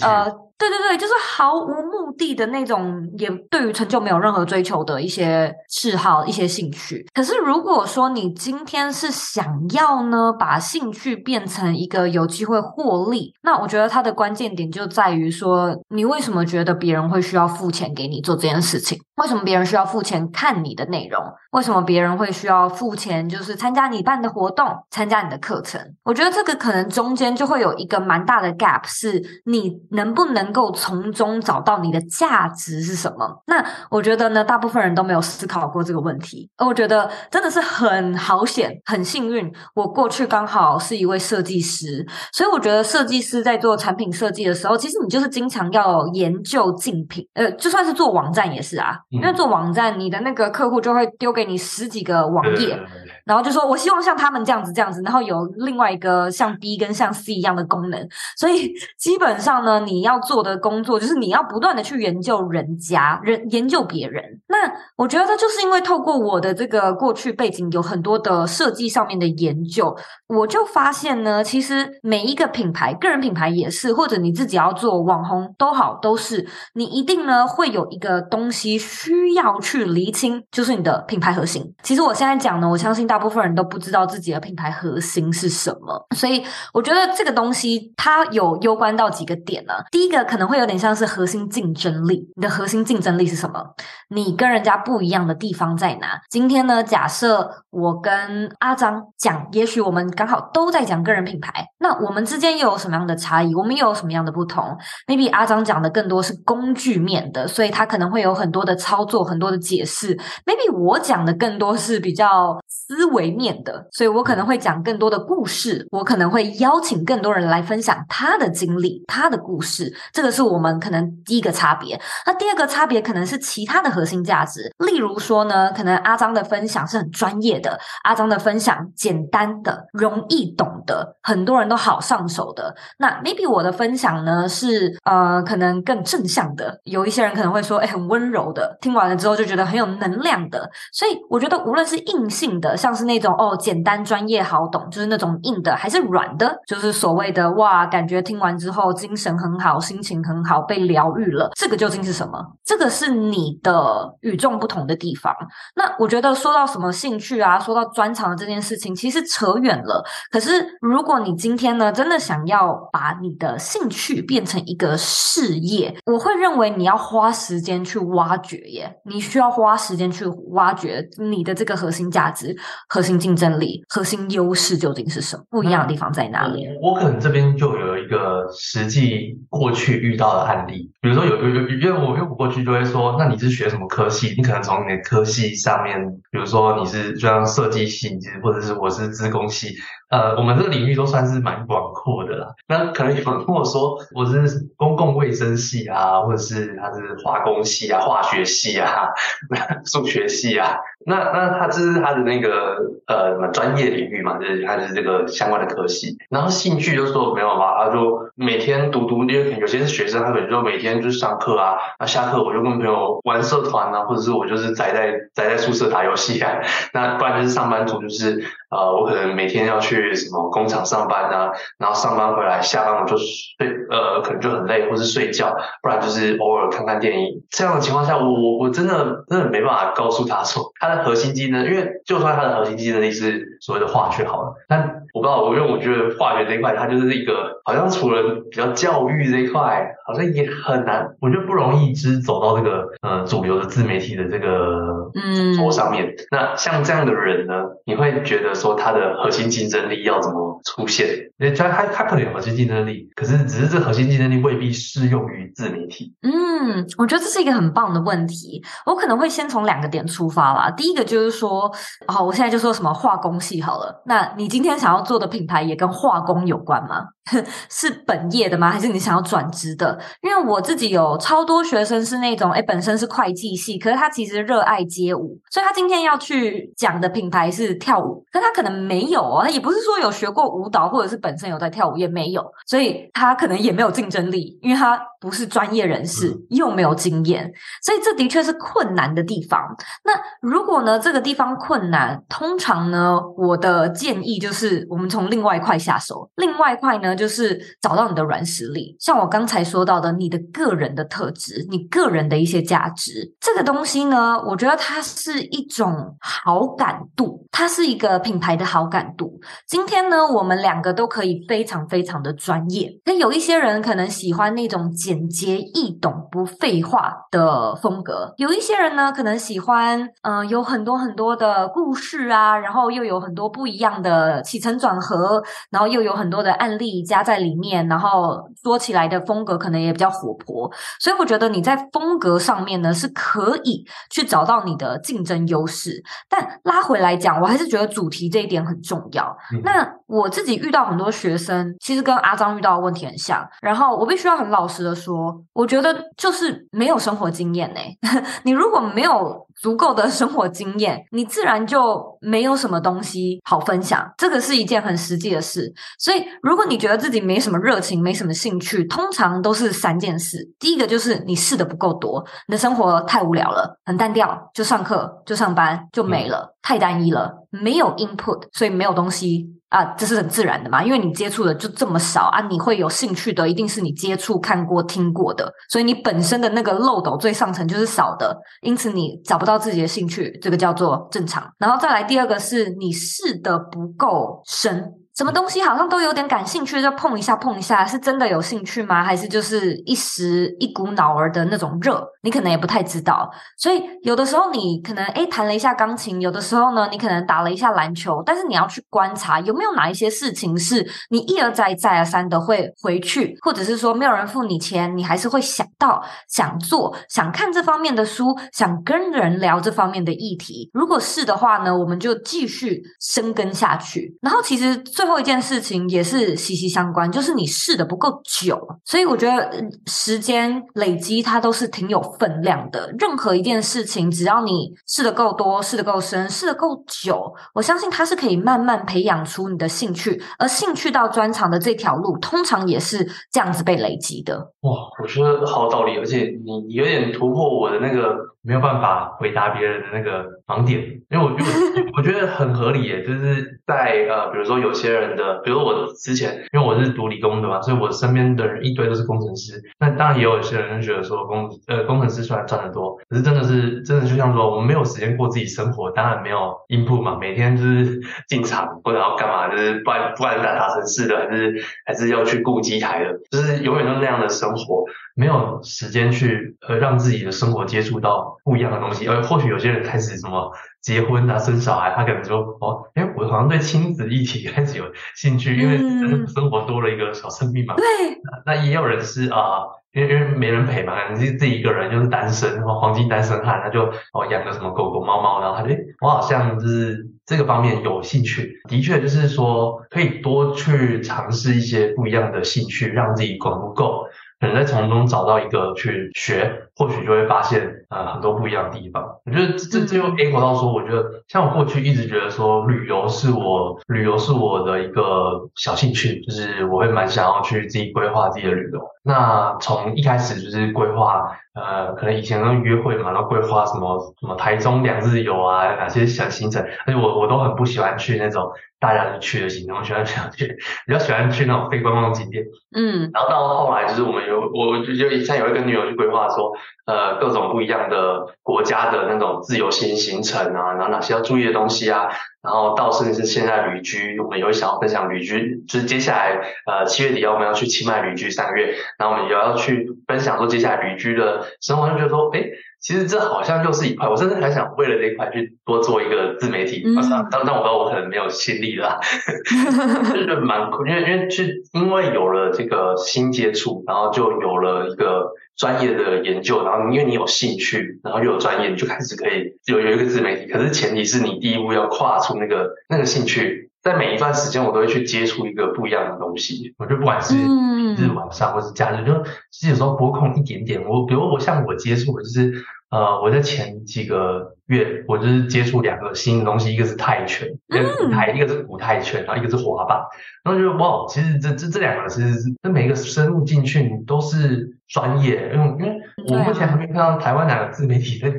呃。对对对，就是毫无目的的那种，也对于成就没有任何追求的一些嗜好、一些兴趣。可是如果说你今天是想要呢，把兴趣变成一个有机会获利，那我觉得它的关键点就在于说，你为什么觉得别人会需要付钱给你做这件事情？为什么别人需要付钱看你的内容？为什么别人会需要付钱，就是参加你办的活动、参加你的课程？我觉得这个可能中间就会有一个蛮大的 gap，是你能不能。够从中找到你的价值是什么？那我觉得呢，大部分人都没有思考过这个问题。而我觉得真的是很好险，很幸运，我过去刚好是一位设计师，所以我觉得设计师在做产品设计的时候，其实你就是经常要研究竞品。呃，就算是做网站也是啊，因为做网站，你的那个客户就会丢给你十几个网页。然后就说我希望像他们这样子这样子，然后有另外一个像 B 跟像 C 一样的功能。所以 基本上呢，你要做的工作就是你要不断的去研究人家，人研究别人。那我觉得就是因为透过我的这个过去背景，有很多的设计上面的研究，我就发现呢，其实每一个品牌，个人品牌也是，或者你自己要做网红都好，都是你一定呢会有一个东西需要去厘清，就是你的品牌核心。其实我现在讲呢，我相信大大部分人都不知道自己的品牌核心是什么，所以我觉得这个东西它有攸关到几个点呢。第一个可能会有点像是核心竞争力，你的核心竞争力是什么？你跟人家不一样的地方在哪？今天呢，假设我跟阿张讲，也许我们刚好都在讲个人品牌，那我们之间又有什么样的差异？我们又有什么样的不同？Maybe 阿张讲的更多是工具面的，所以他可能会有很多的操作，很多的解释。Maybe 我讲的更多是比较思思维面的，所以我可能会讲更多的故事，我可能会邀请更多人来分享他的经历、他的故事。这个是我们可能第一个差别。那第二个差别可能是其他的核心价值，例如说呢，可能阿张的分享是很专业的，阿张的分享简单的、容易懂的，很多人都好上手的。那 maybe 我的分享呢是呃，可能更正向的，有一些人可能会说，哎，很温柔的，听完了之后就觉得很有能量的。所以我觉得无论是硬性的，像是那种哦简单专业好懂，就是那种硬的，还是软的，就是所谓的哇，感觉听完之后精神很好，心情很好，被疗愈了。这个究竟是什么？这个是你的与众不同的地方。那我觉得说到什么兴趣啊，说到专长的这件事情，其实扯远了。可是如果你今天呢，真的想要把你的兴趣变成一个事业，我会认为你要花时间去挖掘耶。你需要花时间去挖掘你的这个核心价值、核心竞争力、核心优势究竟是什么？不一样的地方在哪里？我可能这边就有一个实际过去遇到的案例，比如说有有有，因为我因为我过去就会说，那你是学什么科系？你可能从你的科系上面，比如说你是就像设计系，或者是我是资工系。呃，我们这个领域都算是蛮广阔的啦。那可能有人跟我说我是公共卫生系啊，或者是他是化工系啊、化学系啊、数学系啊。那那他这是他的那个呃什么专业领域嘛，就是他是这个相关的科系。然后兴趣就说没有嘛，他就每天读读，因为有些是学生，他可能就每天就是上课啊，那下课我就跟朋友玩社团啊，或者是我就是宅在宅在宿舍打游戏啊。那不然就是上班族，就是呃我可能每天要去什么工厂上班啊，然后上班回来下班我就睡，呃可能就很累，或是睡觉，不然就是偶尔看看电影。这样的情况下，我我我真的真的没办法告诉他说他的。核心技能，因为就算他的核心技能力是所谓的化学好了，但我不知道，我因为我觉得化学这一块，它就是一个好像除了比较教育这一块，好像也很难，我觉得不容易只走到这个呃主流的自媒体的这个嗯桌上面。那像这样的人呢，你会觉得说他的核心竞争力要怎么出现？因为他他他可能有核心竞争力，可是只是这核心竞争力未必适用于自媒体。嗯，我觉得这是一个很棒的问题。我可能会先从两个点出发啦。第一个就是说，好，我现在就说什么化工系好了。那你今天想要做的品牌也跟化工有关吗？是本业的吗？还是你想要转职的？因为我自己有超多学生是那种，诶，本身是会计系，可是他其实热爱街舞，所以他今天要去讲的品牌是跳舞，可他可能没有哦，他也不是说有学过舞蹈，或者是本身有在跳舞，也没有，所以他可能也没有竞争力，因为他不是专业人士，又没有经验，所以这的确是困难的地方。那如果呢，这个地方困难，通常呢，我的建议就是我们从另外一块下手，另外一块呢。就是找到你的软实力，像我刚才说到的，你的个人的特质，你个人的一些价值，这个东西呢，我觉得它是一种好感度，它是一个品牌的好感度。今天呢，我们两个都可以非常非常的专业，那有一些人可能喜欢那种简洁易懂、不废话的风格，有一些人呢，可能喜欢嗯、有很多很多的故事啊，然后又有很多不一样的起承转合，然后又有很多的案例。加在里面，然后说起来的风格可能也比较活泼，所以我觉得你在风格上面呢是可以去找到你的竞争优势。但拉回来讲，我还是觉得主题这一点很重要。嗯、那我自己遇到很多学生，其实跟阿张遇到的问题很像。然后我必须要很老实的说，我觉得就是没有生活经验呢。你如果没有足够的生活经验，你自然就没有什么东西好分享。这个是一件很实际的事。所以，如果你觉得自己没什么热情、没什么兴趣，通常都是三件事。第一个就是你试的不够多，你的生活太无聊了，很单调，就上课、就上班，就没了，太单一了，没有 input，所以没有东西。啊，这是很自然的嘛，因为你接触的就这么少啊，你会有兴趣的，一定是你接触、看过、听过的，所以你本身的那个漏斗最上层就是少的，因此你找不到自己的兴趣，这个叫做正常。然后再来第二个是你试的不够深。什么东西好像都有点感兴趣，就碰一下碰一下，是真的有兴趣吗？还是就是一时一股脑儿的那种热？你可能也不太知道。所以有的时候你可能诶弹了一下钢琴，有的时候呢你可能打了一下篮球，但是你要去观察有没有哪一些事情是你一而再再而三的会回去，或者是说没有人付你钱，你还是会想到想做，想看这方面的书，想跟人聊这方面的议题。如果是的话呢，我们就继续深耕下去。然后其实最最后一件事情也是息息相关，就是你试的不够久，所以我觉得时间累积它都是挺有分量的。任何一件事情，只要你试的够多、试的够深、试的够久，我相信它是可以慢慢培养出你的兴趣，而兴趣到专长的这条路，通常也是这样子被累积的。哇，我觉得好道理，而且你有点突破我的那个没有办法回答别人的那个盲点，因为我觉得 我觉得很合理耶，就是在呃，比如说有些人。的，比如我之前，因为我是读理工的嘛，所以我身边的人一堆都是工程师。那当然也有一些人觉得说工呃工程师虽然赚得多，可是真的是真的就像说我们没有时间过自己生活，当然没有 input 嘛，每天就是 进厂或者要干嘛，就是不管不管打打城市的，还是还是要去顾机台的，就是永远都是那样的生活，没有时间去呃让自己的生活接触到不一样的东西。而或许有些人开始什么。结婚啊，生小孩，他可能说哦，哎，我好像对亲子议题 开始有兴趣，因为 生活多了一个小生命嘛。对、嗯，那也有人是啊，因为因为没人陪嘛，你自己一个人就是单身，黄金单身汉，他就哦养个什么狗狗猫猫，然后他就我好像就是这个方面有兴趣。的确，就是说可以多去尝试一些不一样的兴趣，让自己广度够。可能在从中找到一个去学，或许就会发现呃很多不一样的地方。我觉得这这又 echo 到说，我觉得像我过去一直觉得说旅游是我旅游是我的一个小兴趣，就是我会蛮想要去自己规划自己的旅游。那从一开始就是规划，呃，可能以前都约会嘛，然后规划什么什么台中两日游啊，哪些小行程，而且我我都很不喜欢去那种。大家都去的行程，我喜欢 想去，比较喜欢去那种非观光景点。嗯，然后到后来就是我们有，我就就像有一个女友去规划说，呃，各种不一样的国家的那种自由行行程啊，然后哪些要注意的东西啊，然后到甚至是现在旅居，我们有想要分享旅居，就是接下来呃七月底要我们要去清迈旅居三个月，然后我们也要去分享说接下来旅居的生活，就觉得说，诶其实这好像又是一块，我甚至还想为了这一块去多做一个自媒体。嗯。当当我知道我可能没有心力了，就是蛮酷，因为因为去因为有了这个新接触，然后就有了一个专业的研究，然后因为你有兴趣，然后又有专业，你就开始可以有有一个自媒体。可是前提是你第一步要跨出那个那个兴趣。在每一段时间，我都会去接触一个不一样的东西。我觉得不管是日晚上或是假日，就其实有时候播空一点点。我比如我像我接触的就是，呃，我在前几个月，我就是接触两个新的东西，一个是泰拳，一个泰，一个是古泰拳，然后一个是滑板。然后觉得哇，其实这这这两个其实，这每一个深入进去，你都是专业。因为因为我目前还没看到台湾哪个自媒体在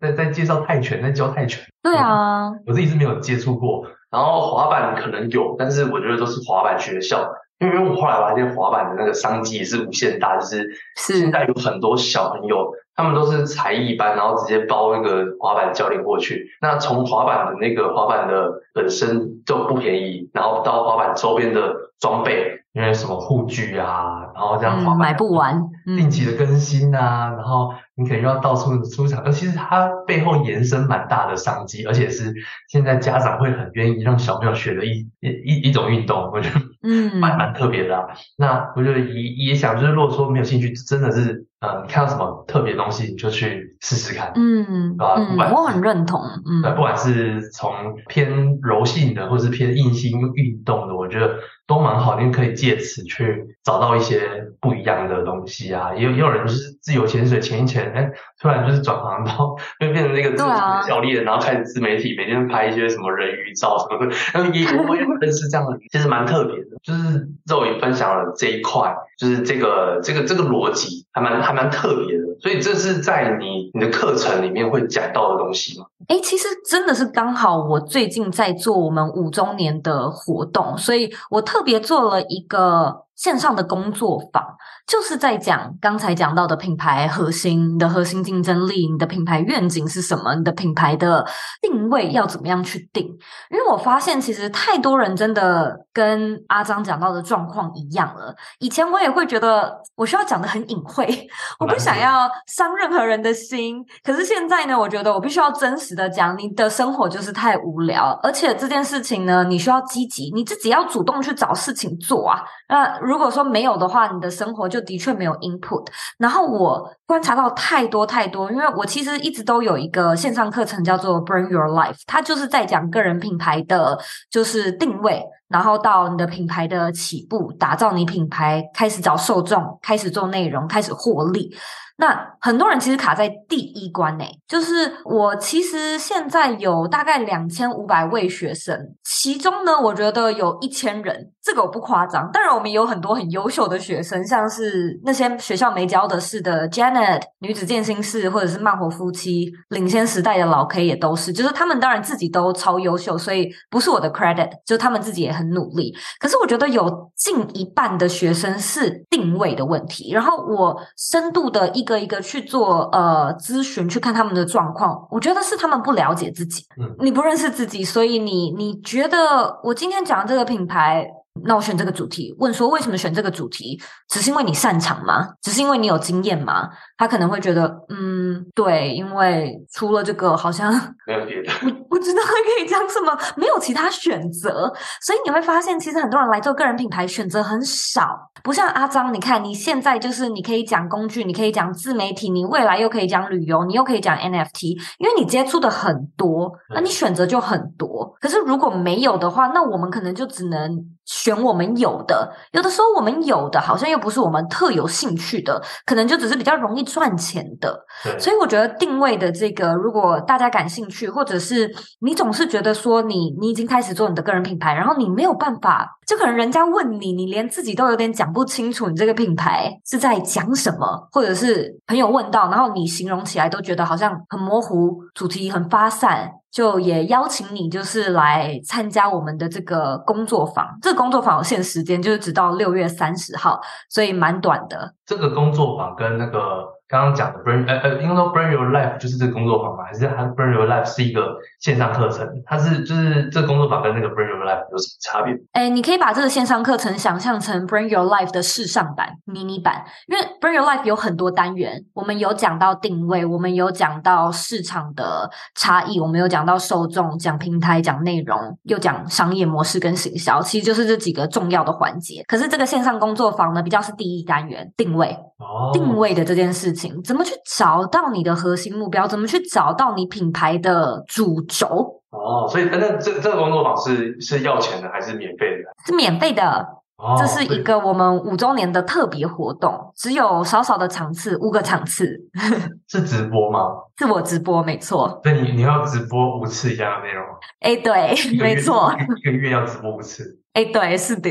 在在介绍泰拳，在教泰拳。对啊，我自己是没有接触过。然后滑板可能有，但是我觉得都是滑板学校，因为我后来发现滑板的那个商机也是无限大，就是现在有很多小朋友，他们都是才艺班，然后直接包那个滑板教练过去。那从滑板的那个滑板的本身就不便宜，然后到滑板周边的装备，因为什么护具啊。然后这样滑、嗯、买不完，定期的更新啊，嗯、然后你可能要到处出场，而其实它背后延伸蛮大的商机，而且是现在家长会很愿意让小朋友学的一一一一种运动，我觉得嗯蛮蛮特别的、啊。那我觉得也也想就是，如果说没有兴趣，真的是。嗯，你看到什么特别东西，你就去试试看。嗯，对吧？嗯，我很认同。嗯，不管是从偏柔性的，或是偏硬性运动的，我觉得都蛮好，因为可以借此去找到一些不一样的东西啊。也有也有人就是自由潜水潜一潜，哎，突然就是转行到就变成那个自由教练，然后开始自媒体，每天拍一些什么人鱼照什么的。然 后也我也认识这样的，其实蛮特别的。就是肉也分享了这一块，就是这个这个这个逻辑还蛮还蛮特别的，所以这是在你你的课程里面会讲到的东西吗？哎，其实真的是刚好我最近在做我们五周年的活动，所以我特别做了一个线上的工作坊。就是在讲刚才讲到的品牌核心，你的核心竞争力，你的品牌愿景是什么？你的品牌的定位要怎么样去定？因为我发现其实太多人真的跟阿张讲到的状况一样了。以前我也会觉得我需要讲的很隐晦，我不想要伤任何人的心。可是现在呢，我觉得我必须要真实的讲，你的生活就是太无聊，而且这件事情呢，你需要积极，你自己要主动去找事情做啊。那如果说没有的话，你的生活就的确没有 input，然后我观察到太多太多，因为我其实一直都有一个线上课程叫做 Bring Your Life，它就是在讲个人品牌的就是定位，然后到你的品牌的起步，打造你品牌，开始找受众，开始做内容，开始获利。那很多人其实卡在第一关诶，就是我其实现在有大概两千五百位学生，其中呢，我觉得有一千人，这个我不夸张。当然，我们有很多很优秀的学生，像是那些学校没教的事的 Janet 女子健心室，或者是慢活夫妻，领先时代的老 K 也都是，就是他们当然自己都超优秀，所以不是我的 credit，就他们自己也很努力。可是我觉得有近一半的学生是定位的问题，然后我深度的一。一个一个去做呃咨询，去看他们的状况，我觉得是他们不了解自己，嗯，你不认识自己，所以你你觉得我今天讲的这个品牌。那我选这个主题，问说为什么选这个主题？只是因为你擅长吗？只是因为你有经验吗？他可能会觉得，嗯，对，因为除了这个，好像没有别的，不不知道还可以讲什么，没有其他选择。所以你会发现，其实很多人来做个人品牌，选择很少。不像阿张，你看你现在就是你可以讲工具，你可以讲自媒体，你未来又可以讲旅游，你又可以讲 NFT，因为你接触的很多，那你选择就很多。可是如果没有的话，那我们可能就只能。选我们有的，有的时候我们有的好像又不是我们特有兴趣的，可能就只是比较容易赚钱的。所以我觉得定位的这个，如果大家感兴趣，或者是你总是觉得说你你已经开始做你的个人品牌，然后你没有办法，就可能人家问你，你连自己都有点讲不清楚，你这个品牌是在讲什么，或者是朋友问到，然后你形容起来都觉得好像很模糊，主题很发散。就也邀请你，就是来参加我们的这个工作坊。这个工作坊有限时间，就是直到六月三十号，所以蛮短的。这个工作坊跟那个。刚刚讲的 Bring 呃呃，应该说 Bring Your Life 就是这个工作坊吗？还是它 Bring Your Life 是一个线上课程？它是就是这个工作坊跟那个 Bring Your Life 有什么差别？哎，你可以把这个线上课程想象成 Bring Your Life 的试上版、迷你版，因为 Bring Your Life 有很多单元，我们有讲到定位，我们有讲到市场的差异，我们有讲到受众，讲平台，讲内容，又讲商业模式跟行销，其实就是这几个重要的环节。可是这个线上工作坊呢，比较是第一单元，定位。哦定位的这件事情，怎么去找到你的核心目标？怎么去找到你品牌的主轴？哦，所以那这这个工作坊是是要钱的还是免费的？是免费的。哦，这是一个我们五周年的特别活动，只有少少的场次，五个场次。是直播吗？是我直播，没错。对，你你要直播五次一样的内容？哎，对，没错，一个月要直播五次。哎，对，是的，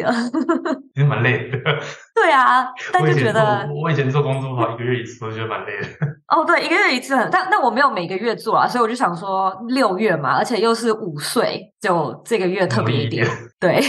其实蛮累的。对啊，但就觉得我以前做工作坊一个月一次，我觉得蛮累的。哦，对，一个月一次，但但我没有每个月做啊，所以我就想说六月嘛，而且又是午岁，就这个月特别一点。对，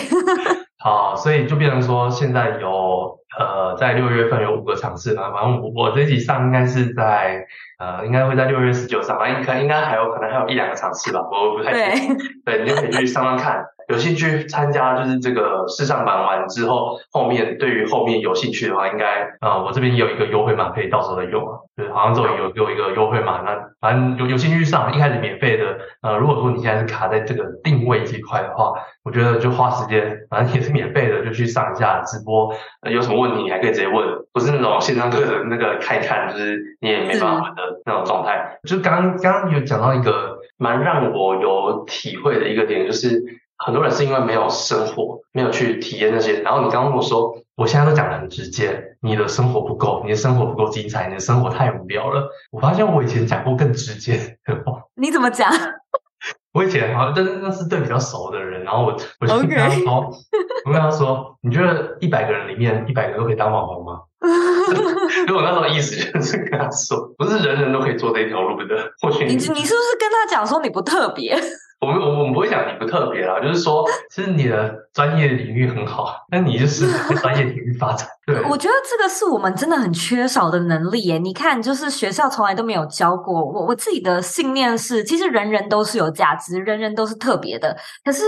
好，所以就变成说现在有。呃，在六月份有五个场次嘛，反正我我这一集上应该是在呃，应该会在六月十九上吧，应该应该还有可能还有一两个场次吧，我不太确定。对，对，你就可以去上上看。有兴趣参加就是这个试上版完之后，后面对于后面有兴趣的话，应该啊、我这边有一个优惠码可以到时候再用啊。对，好像这有有一个优惠码，那反正有有兴趣上，一开始免费的。呃，如果说你现在是卡在这个定位这块的话，我觉得就花时间，反正也是免费的，就去上一下直播。有什么问题你还可以直接问，不是那种线上课程那个看一看，就是你也没办法的那种状态。就刚刚有讲到一个蛮让我有体会的一个点，就是很多人是因为没有生活，没有去体验那些。然后你刚刚跟我说，我现在都讲的很直接，你的生活不够，你的生活不够精彩，你的生活太无聊了。我发现我以前讲过更直接的话。你怎么讲？我以前好像但是那是对比较熟的人，然后我我就跟他说.我跟他说，你觉得一百个人里面一百个都可以当网红吗？所以我那时候意思就是跟他说，不是人人都可以做这一条路的。或许你你，你是不是跟他讲说你不特别？我们我我们不会讲你不特别啦，就是说，其实你的专业领域很好，那你就是专业领域发展。我觉得这个是我们真的很缺少的能力耶。你看，就是学校从来都没有教过我。我自己的信念是，其实人人都是有价值，人人都是特别的。可是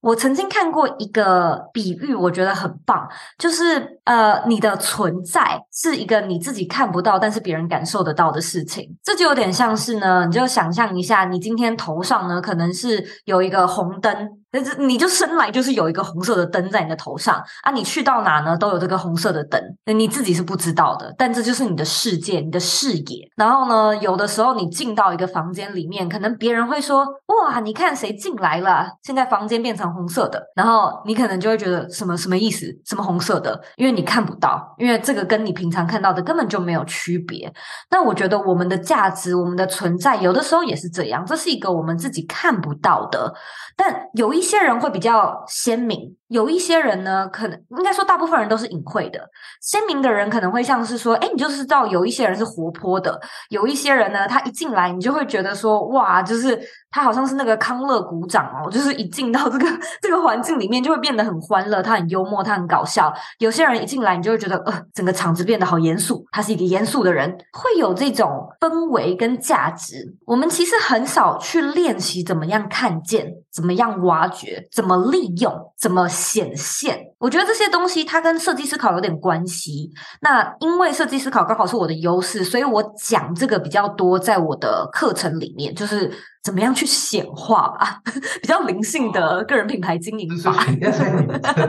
我曾经看过一个比喻，我觉得很棒，就是呃，你的存在是一个你自己看不到，但是别人感受得到的事情。这就有点像是呢，你就想象一下，你今天头上呢可能是有一个红灯。但是你就生来就是有一个红色的灯在你的头上啊！你去到哪呢，都有这个红色的灯，你自己是不知道的，但这就是你的世界，你的视野。然后呢，有的时候你进到一个房间里面，可能别人会说：“哇，你看谁进来了？现在房间变成红色的。”然后你可能就会觉得什么什么意思？什么红色的？因为你看不到，因为这个跟你平常看到的根本就没有区别。那我觉得我们的价值，我们的存在，有的时候也是这样，这是一个我们自己看不到的，但有一。一些人会比较鲜明，有一些人呢，可能应该说大部分人都是隐晦的。鲜明的人可能会像是说，哎，你就是知道有一些人是活泼的，有一些人呢，他一进来你就会觉得说，哇，就是。他好像是那个康乐鼓掌哦，就是一进到这个这个环境里面，就会变得很欢乐。他很幽默，他很搞笑。有些人一进来，你就会觉得，呃，整个场子变得好严肃。他是一个严肃的人，会有这种氛围跟价值。我们其实很少去练习怎么样看见，怎么样挖掘，怎么利用，怎么显现。我觉得这些东西它跟设计思考有点关系。那因为设计思考刚好是我的优势，所以我讲这个比较多，在我的课程里面，就是。怎么样去显化吧？比较灵性的个人品牌经营法。你的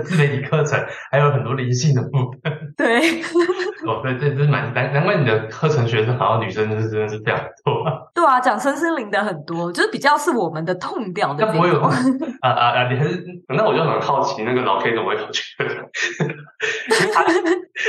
自媒体课程还有很多灵性的部分。对。哦，对对，这是蛮难难怪你的课程学生好像女生就是真的是非常多。对啊，讲身心灵的很多，就是比较是我们的痛调的。那不会有啊啊啊！你还是那我就很好奇，那个老 K 怎么会有趣？他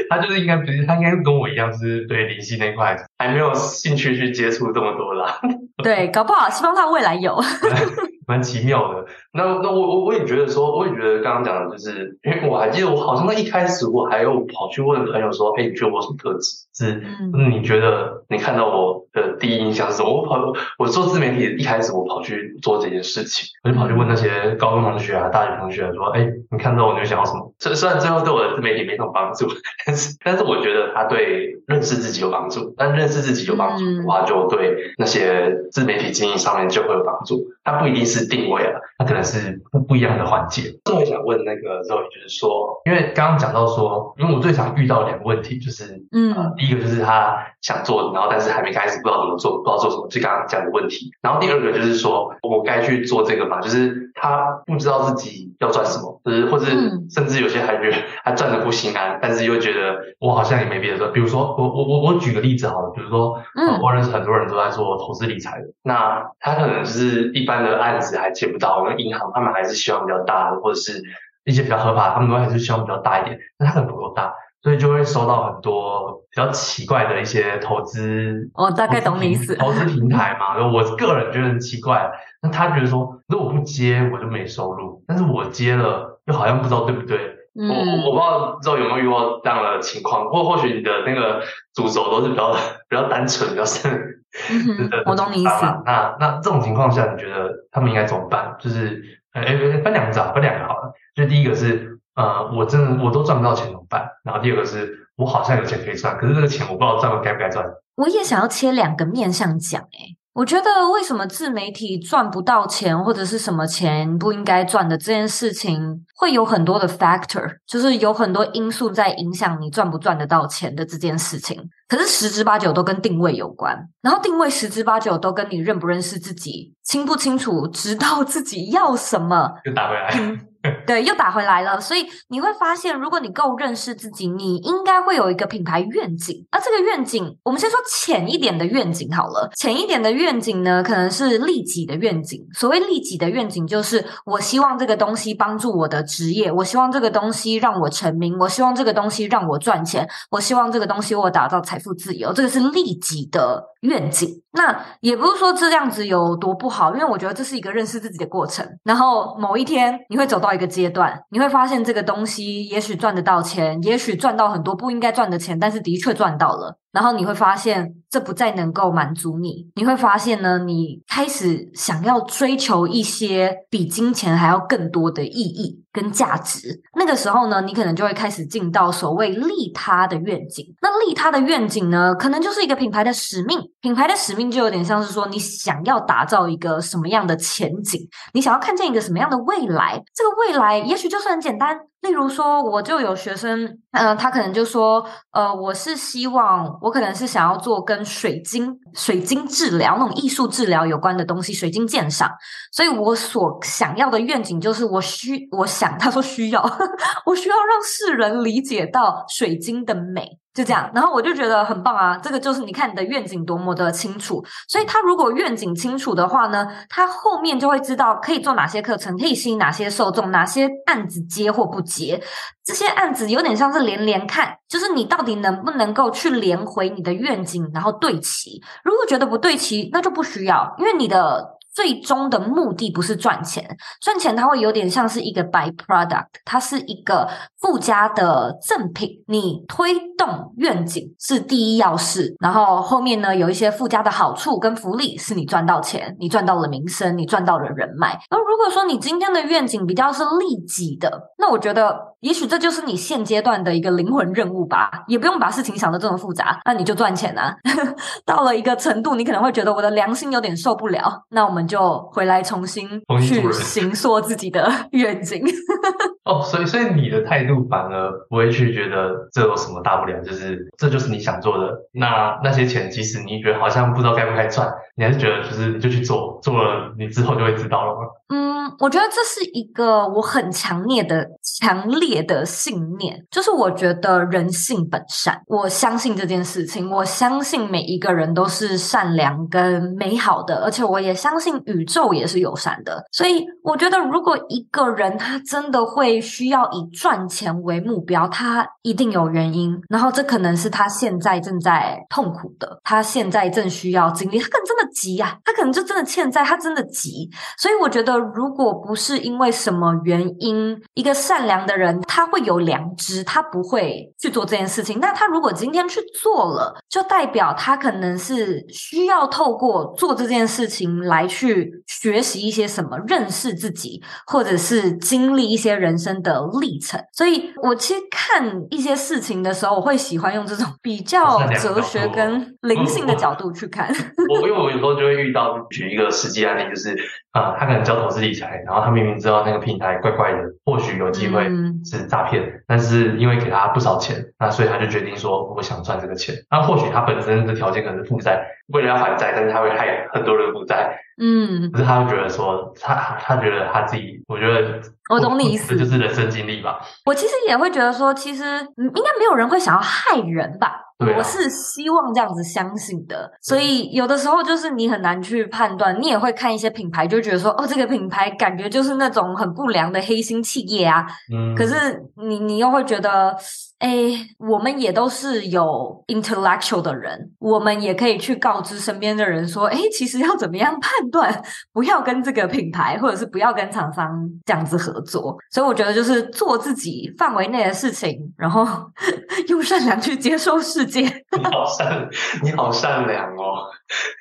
他就是应该不是，他应该跟我一样，是对灵性那块还没有兴趣去接触这么多啦。对，搞不好希望他未来有。蛮奇妙的，那那我我我也觉得说，我也觉得刚刚讲的就是，因为我还记得我好像在一开始我还有跑去问朋友说，哎，你觉得我什么特质？是，嗯，你觉得你看到我的第一印象是什么？我跑我做自媒体一开始我跑去做这件事情，我就跑去问那些高中同学啊、大学同学说，哎，你看到我你会想要什么？虽虽然最后对我的自媒体没什么帮助，但是但是我觉得他对认识自己有帮助，但认识自己有帮助的话，就对那些自媒体经营上面就会有帮助。它不一定是定位啊，它可能是不不一样的环节。所以我想问那个 Zoe，就是说，因为刚刚讲到说，因为我最常遇到两个问题，就是嗯、呃，第一个就是他想做，然后但是还没开始，不知道怎么做，不知道做什么，就刚刚讲的问题。然后第二个就是说我该去做这个吗？就是他不知道自己要赚什么，就是或者甚至有些还觉得他赚的不心安，但是又觉得我好像也没别的赚。比如说我我我我举个例子好了，比如说呃，我认识很多人都在做投资理财的，那他可能就是一般。一般的案子还接不到，那银行他们还是希望比较大的，或者是一些比较合法，他们都还是希望比较大一点。那他可能不够大，所以就会收到很多比较奇怪的一些投资。我、哦、大概懂你意思。投资平台嘛，我个人觉得很奇怪。那他觉得说，如果不接我就没收入，但是我接了又好像不知道对不对。嗯、我我不知道知道有没有遇到这样的情况，或或许你的那个主轴都是比较比较单纯，比较深。嗯，我懂你意思。那那这种情况下，你觉得他们应该怎么办？就是，哎、欸，分两个找，分两个好了。就第一个是，呃，我真的我都赚不到钱怎么办？然后第二个是我好像有钱可以赚，可是这个钱我不知道赚了该不该赚。我也想要切两个面向讲，哎，我觉得为什么自媒体赚不到钱，或者是什么钱不应该赚的这件事情，会有很多的 factor，就是有很多因素在影响你赚不赚得到钱的这件事情。可是十之八九都跟定位有关，然后定位十之八九都跟你认不认识自己，清不清楚，知道自己要什么。又打回来。嗯 对，又打回来了。所以你会发现，如果你够认识自己，你应该会有一个品牌愿景。那这个愿景，我们先说浅一点的愿景好了。浅一点的愿景呢，可能是利己的愿景。所谓利己的愿景，就是我希望这个东西帮助我的职业，我希望这个东西让我成名，我希望这个东西让我赚钱，我希望这个东西我打造财富自由。这个是利己的愿景。那也不是说这样子有多不好，因为我觉得这是一个认识自己的过程。然后某一天，你会走到。一个阶段，你会发现这个东西也许赚得到钱，也许赚到很多不应该赚的钱，但是的确赚到了。然后你会发现，这不再能够满足你。你会发现呢，你开始想要追求一些比金钱还要更多的意义跟价值。那个时候呢，你可能就会开始进到所谓利他的愿景。那利他的愿景呢，可能就是一个品牌的使命。品牌的使命就有点像是说，你想要打造一个什么样的前景，你想要看见一个什么样的未来。这个未来也许就是很简单。例如说，我就有学生，嗯、他可能就说，呃，我是希望，我可能是想要做跟水晶、水晶治疗那种艺术治疗有关的东西，水晶鉴赏。所以我所想要的愿景就是，我需，我想，他说需要，呵呵，我需要让世人理解到水晶的美。就这样，然后我就觉得很棒啊！这个就是你看你的愿景多么的清楚，所以他如果愿景清楚的话呢，他后面就会知道可以做哪些课程，可以吸引哪些受众，哪些案子接或不接。这些案子有点像是连连看，就是你到底能不能够去连回你的愿景，然后对齐。如果觉得不对齐，那就不需要，因为你的。最终的目的不是赚钱，赚钱它会有点像是一个 byproduct，它是一个附加的赠品。你推动愿景是第一要事，然后后面呢有一些附加的好处跟福利，是你赚到钱，你赚到了名声，你赚到了人脉。而如果说你今天的愿景比较是利己的，那我觉得。也许这就是你现阶段的一个灵魂任务吧，也不用把事情想得这么复杂，那你就赚钱啊。到了一个程度，你可能会觉得我的良心有点受不了，那我们就回来重新去行塑自己的愿景。哦，所以所以你的态度反而不会去觉得这有什么大不了，就是这就是你想做的。那那些钱，即使你觉得好像不知道该不该赚，你还是觉得就是你就去做，做了你之后就会知道了吗？嗯。我觉得这是一个我很强烈的、强烈的信念，就是我觉得人性本善，我相信这件事情，我相信每一个人都是善良跟美好的，而且我也相信宇宙也是友善的。所以，我觉得如果一个人他真的会需要以赚钱为目标，他一定有原因，然后这可能是他现在正在痛苦的，他现在正需要经历，他可能真的急呀、啊，他可能就真的欠债，他真的急。所以，我觉得如果不是因为什么原因，一个善良的人他会有良知，他不会去做这件事情。那他如果今天去做了，就代表他可能是需要透过做这件事情来去学习一些什么，认识自己，或者是经历一些人生的历程。所以我其实看一些事情的时候，我会喜欢用这种比较哲学跟灵性的角度去看。我因为我有时候就会遇到，举一个实际案例，就是。啊，他可能教投资理财，然后他明明知道那个平台怪怪的，或许有机会是诈骗，嗯、但是因为给他不少钱，那所以他就决定说，我想赚这个钱。那或许他本身的条件可能是负债，为了要还债，但是他会害很多人负债。嗯，可是他会觉得说，他他觉得他自己，我觉得我懂你意思，这就是人生经历吧。我其实也会觉得说，其实应该没有人会想要害人吧。我是希望这样子相信的，所以有的时候就是你很难去判断，你也会看一些品牌，就觉得说，哦，这个品牌感觉就是那种很不良的黑心企业啊。嗯，可是你你又会觉得。哎，我们也都是有 intellectual 的人，我们也可以去告知身边的人说，哎，其实要怎么样判断，不要跟这个品牌，或者是不要跟厂商这样子合作。所以我觉得就是做自己范围内的事情，然后 用善良去接受世界。你好善，你好善良哦。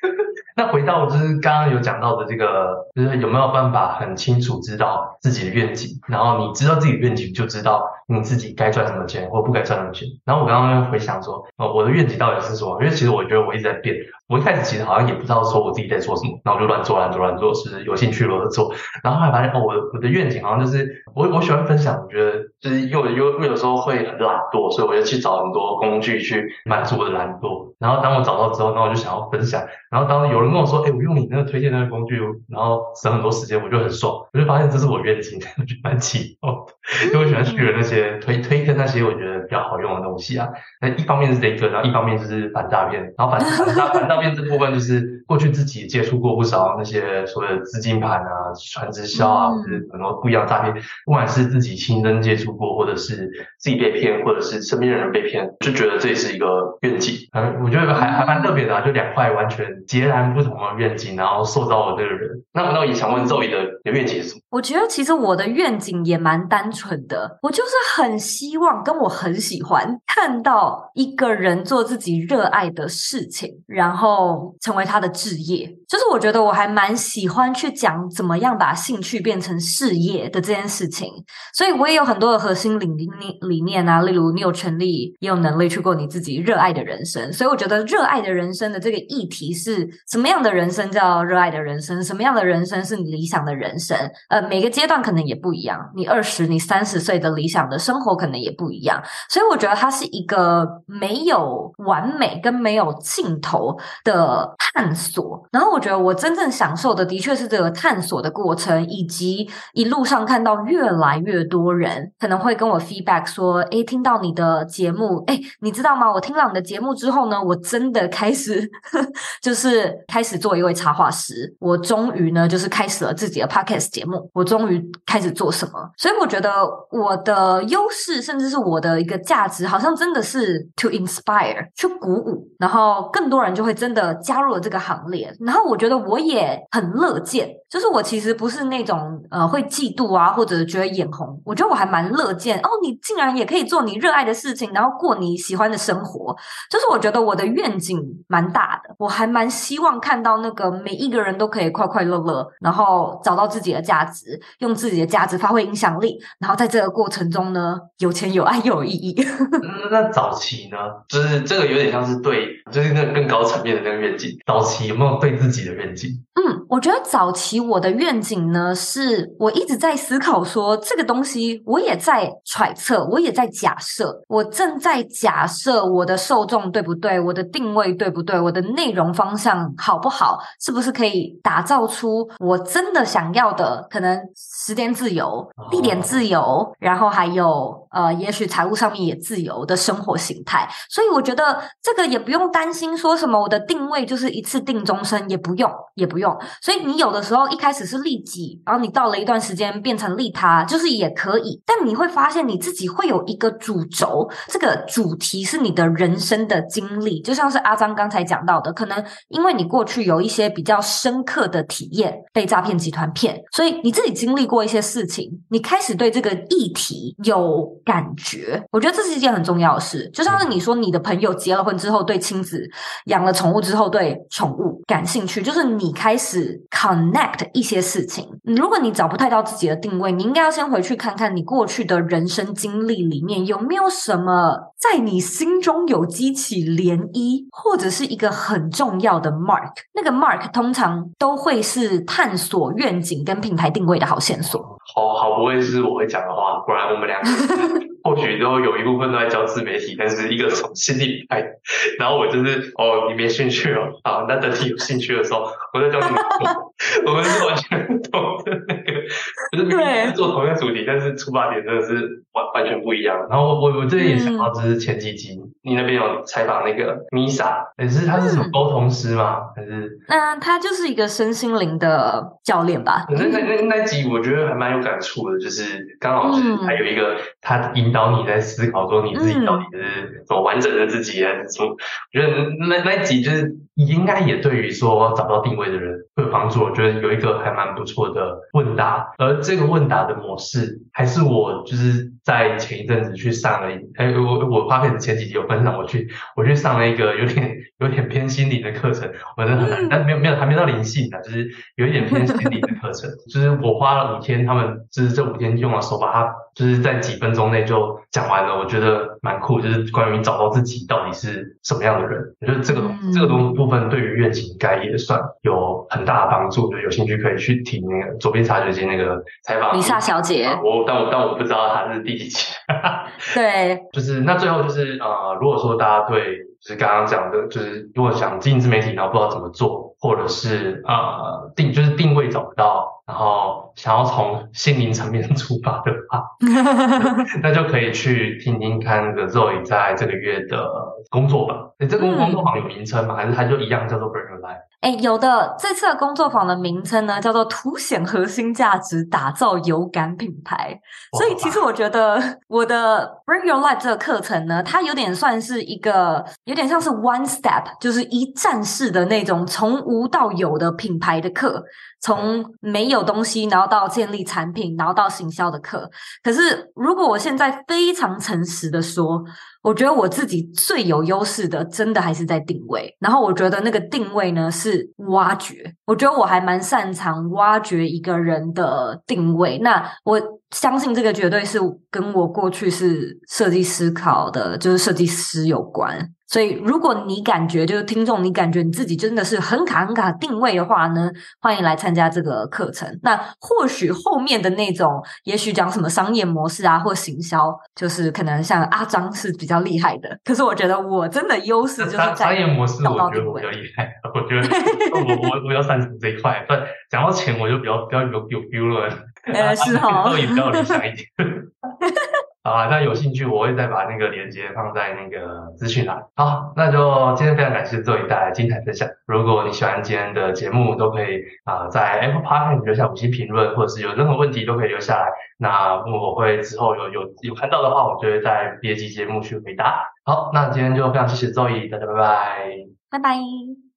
那回到就是刚刚有讲到的这个，就是有没有办法很清楚知道自己的愿景，然后你知道自己的愿景，就知道你自己该赚什么钱或不。不该赚那么钱。然后我刚刚回想说，呃，我的愿景到底是什么？因为其实我觉得我一直在变。我一开始其实好像也不知道说我自己在做什么，然后我就乱做乱做乱做，是有兴趣了做。然后后来发现，哦，我我的愿景好像就是我我喜欢分享，我觉得就是又又又有时候会很懒惰，所以我就去找很多工具去满足我的懒惰。然后当我找到之后，那我就想要分享。然后当有人跟我说，哎，我用你那个推荐那个工具，然后省很多时间，我就很爽。我就发现这是我愿景，我觉得蛮奇妙的。因为我喜欢学那些推推跟那些我觉得比较好用的东西啊。那一方面是这个，然后一方面就是反诈骗。然后反反诈 反诈骗这部分就是过去自己接触过不少那些所谓的资金盘啊、传直销啊，或者很多不一样的诈骗。不管是自己亲身接触过，或者是自己被骗，或者是身边的人被骗，就觉得这是一个愿景。嗯，我觉得还还蛮特别的啊，就两块完全截然不同的愿景，然后塑造了这个人。那那我也想问 Zoe 的愿景是什么？我觉得其实我的愿景也蛮单纯的，我就是很希望跟我很很喜欢看到一个人做自己热爱的事情，然后成为他的职业。就是我觉得我还蛮喜欢去讲怎么样把兴趣变成事业的这件事情，所以我也有很多的核心理念理念啊，例如你有权利也有能力去过你自己热爱的人生。所以我觉得热爱的人生的这个议题是什么样的人生叫热爱的人生？什么样的人生是你理想的人生？呃。每个阶段可能也不一样，你二十、你三十岁的理想的生活可能也不一样，所以我觉得它是一个没有完美跟没有尽头的探索。然后我觉得我真正享受的，的确是这个探索的过程，以及一路上看到越来越多人可能会跟我 feedback 说：“诶，听到你的节目，诶，你知道吗？我听到你的节目之后呢，我真的开始呵 就是开始做一位插画师，我终于呢就是开始了自己的 podcast 节目。”我终于开始做什么，所以我觉得我的优势，甚至是我的一个价值，好像真的是 to inspire，去鼓舞，然后更多人就会真的加入了这个行列。然后我我觉得我也很乐见，就是我其实不是那种呃会嫉妒啊，或者觉得眼红，我觉得我还蛮乐见哦，你竟然也可以做你热爱的事情，然后过你喜欢的生活。就是我觉得我的愿景蛮大的，我还蛮希望看到那个每一个人都可以快快乐乐，然后找到自己的价值。用自己的价值发挥影响力，然后在这个过程中呢，有钱有爱又有意义。那早期呢，就是这个有点像是对，就是那个更高层面的那个愿景。早期有没有对自己的愿景？嗯，我觉得早期我的愿景呢，是我一直在思考说，这个东西我也在揣测，我也在假设，我正在假设我的受众对不对，我的定位对不对，我的内容方向好不好，是不是可以打造出我真的想要的可能。时间自由、地点自由，然后还有呃，也许财务上面也自由的生活形态。所以我觉得这个也不用担心说什么我的定位就是一次定终身，也不用，也不用。所以你有的时候一开始是利己，然后你到了一段时间变成利他，就是也可以。但你会发现你自己会有一个主轴，这个主题是你的人生的经历，就像是阿张刚才讲到的，可能因为你过去有一些比较深刻的体验，被诈骗集团骗，所以你自己经历过一些事情，你开始对这个议题有感觉，我觉得这是一件很重要的事。就像是你说，你的朋友结了婚之后，对亲子养了宠物之后，对宠物感兴趣，就是你开始 connect 一些事情。如果你找不太到自己的定位，你应该要先回去看看你过去的人生经历里面有没有什么在你心中有激起涟漪，或者是一个很重要的 mark。那个 mark 通常都会是探索愿景跟品牌定位的好线索，好好不会是我会讲的话，不然我们两个或许都有一部分都在教自媒体，但是一个从心里来，然后我就是哦，你没兴趣哦，好，那等你有兴趣的时候，我再教你。我们是完全不同的那个，就是明明是做同一个主题，但是出发点真的是完完全不一样。然后我我我这边也想到，就是前几集、嗯、你那边有采访那个 Misa，可是他是什么沟通师吗？还是？那他就是一个身心灵的教练吧。那那那那集我觉得还蛮有感触的，就是刚好是还有一个他引导你在思考说你自己到底是怎么完整的自己，还是说，我觉得那那一集就是应该也对于说找不到定位的人会有帮助。我觉得有一个还蛮不错的问答，而这个问答的模式还是我就是在前一阵子去上了一，哎，我我发片前几集有分享，我去我去上了一个有点有点偏心理的课程，我真的很难，但没有没有还没到灵性的，就是有一点偏心理的课程，就是我花了五天，他们就是这五天用了手把它就是在几分钟内就讲完了，我觉得蛮酷，就是关于找到自己到底是什么样的人，我觉得这个这个东部分对于愿景应该也算有很大的帮助，就有兴趣可以去听那个左边茶水间那个采访。丽莎小姐，我但我但我不知道她是第几期。对，就是那最后就是呃，如果说大家对就是刚刚讲的，就是如果想经营自媒体，然后不知道怎么做，或者是呃定就是定位找不到，然后想要从心灵层面出发的话，那就可以去听听看那个 Zoe 在这个月的工作坊。你，这个工作坊有名称吗？还是它就一样叫做 Bring Your Life？哎，有的，这次的工作坊的名称呢，叫做“凸显核心价值，打造有感品牌”。所以，其实我觉得我的 Bring Your Life 这个课程呢，它有点算是一个，有点像是 One Step，就是一站式的那种从无到有的品牌的课，从没有东西，然后到建立产品，然后到行销的课。可是，如果我现在非常诚实的说，我觉得我自己最有优势的，真的还是在定位。然后我觉得那个定位呢，是挖掘。我觉得我还蛮擅长挖掘一个人的定位。那我相信这个绝对是跟我过去是设计思考的，就是设计师有关。所以，如果你感觉就是听众，你感觉你自己真的是很卡很卡定位的话呢，欢迎来参加这个课程。那或许后面的那种，也许讲什么商业模式啊，或行销，就是可能像阿张是比较厉害的。可是我觉得我真的优势就是在商业模式，我觉得我比较厉害。我觉得我我我比较擅长这一块。但讲到钱，我就比较比较有有 feel 了。呃，是哈，所以比较理想一点。啊，那有兴趣我会再把那个链接放在那个资讯栏。好，那就今天非常感谢 Zoe 带来精彩分享。如果你喜欢今天的节目，都可以啊、在 Apple Podcast 留下五星评论，或者是有任何问题都可以留下来。那我会之后有有有看到的话，我就会在别集节目去回答。好，那今天就非常谢谢 Zoe，大家拜拜，拜拜。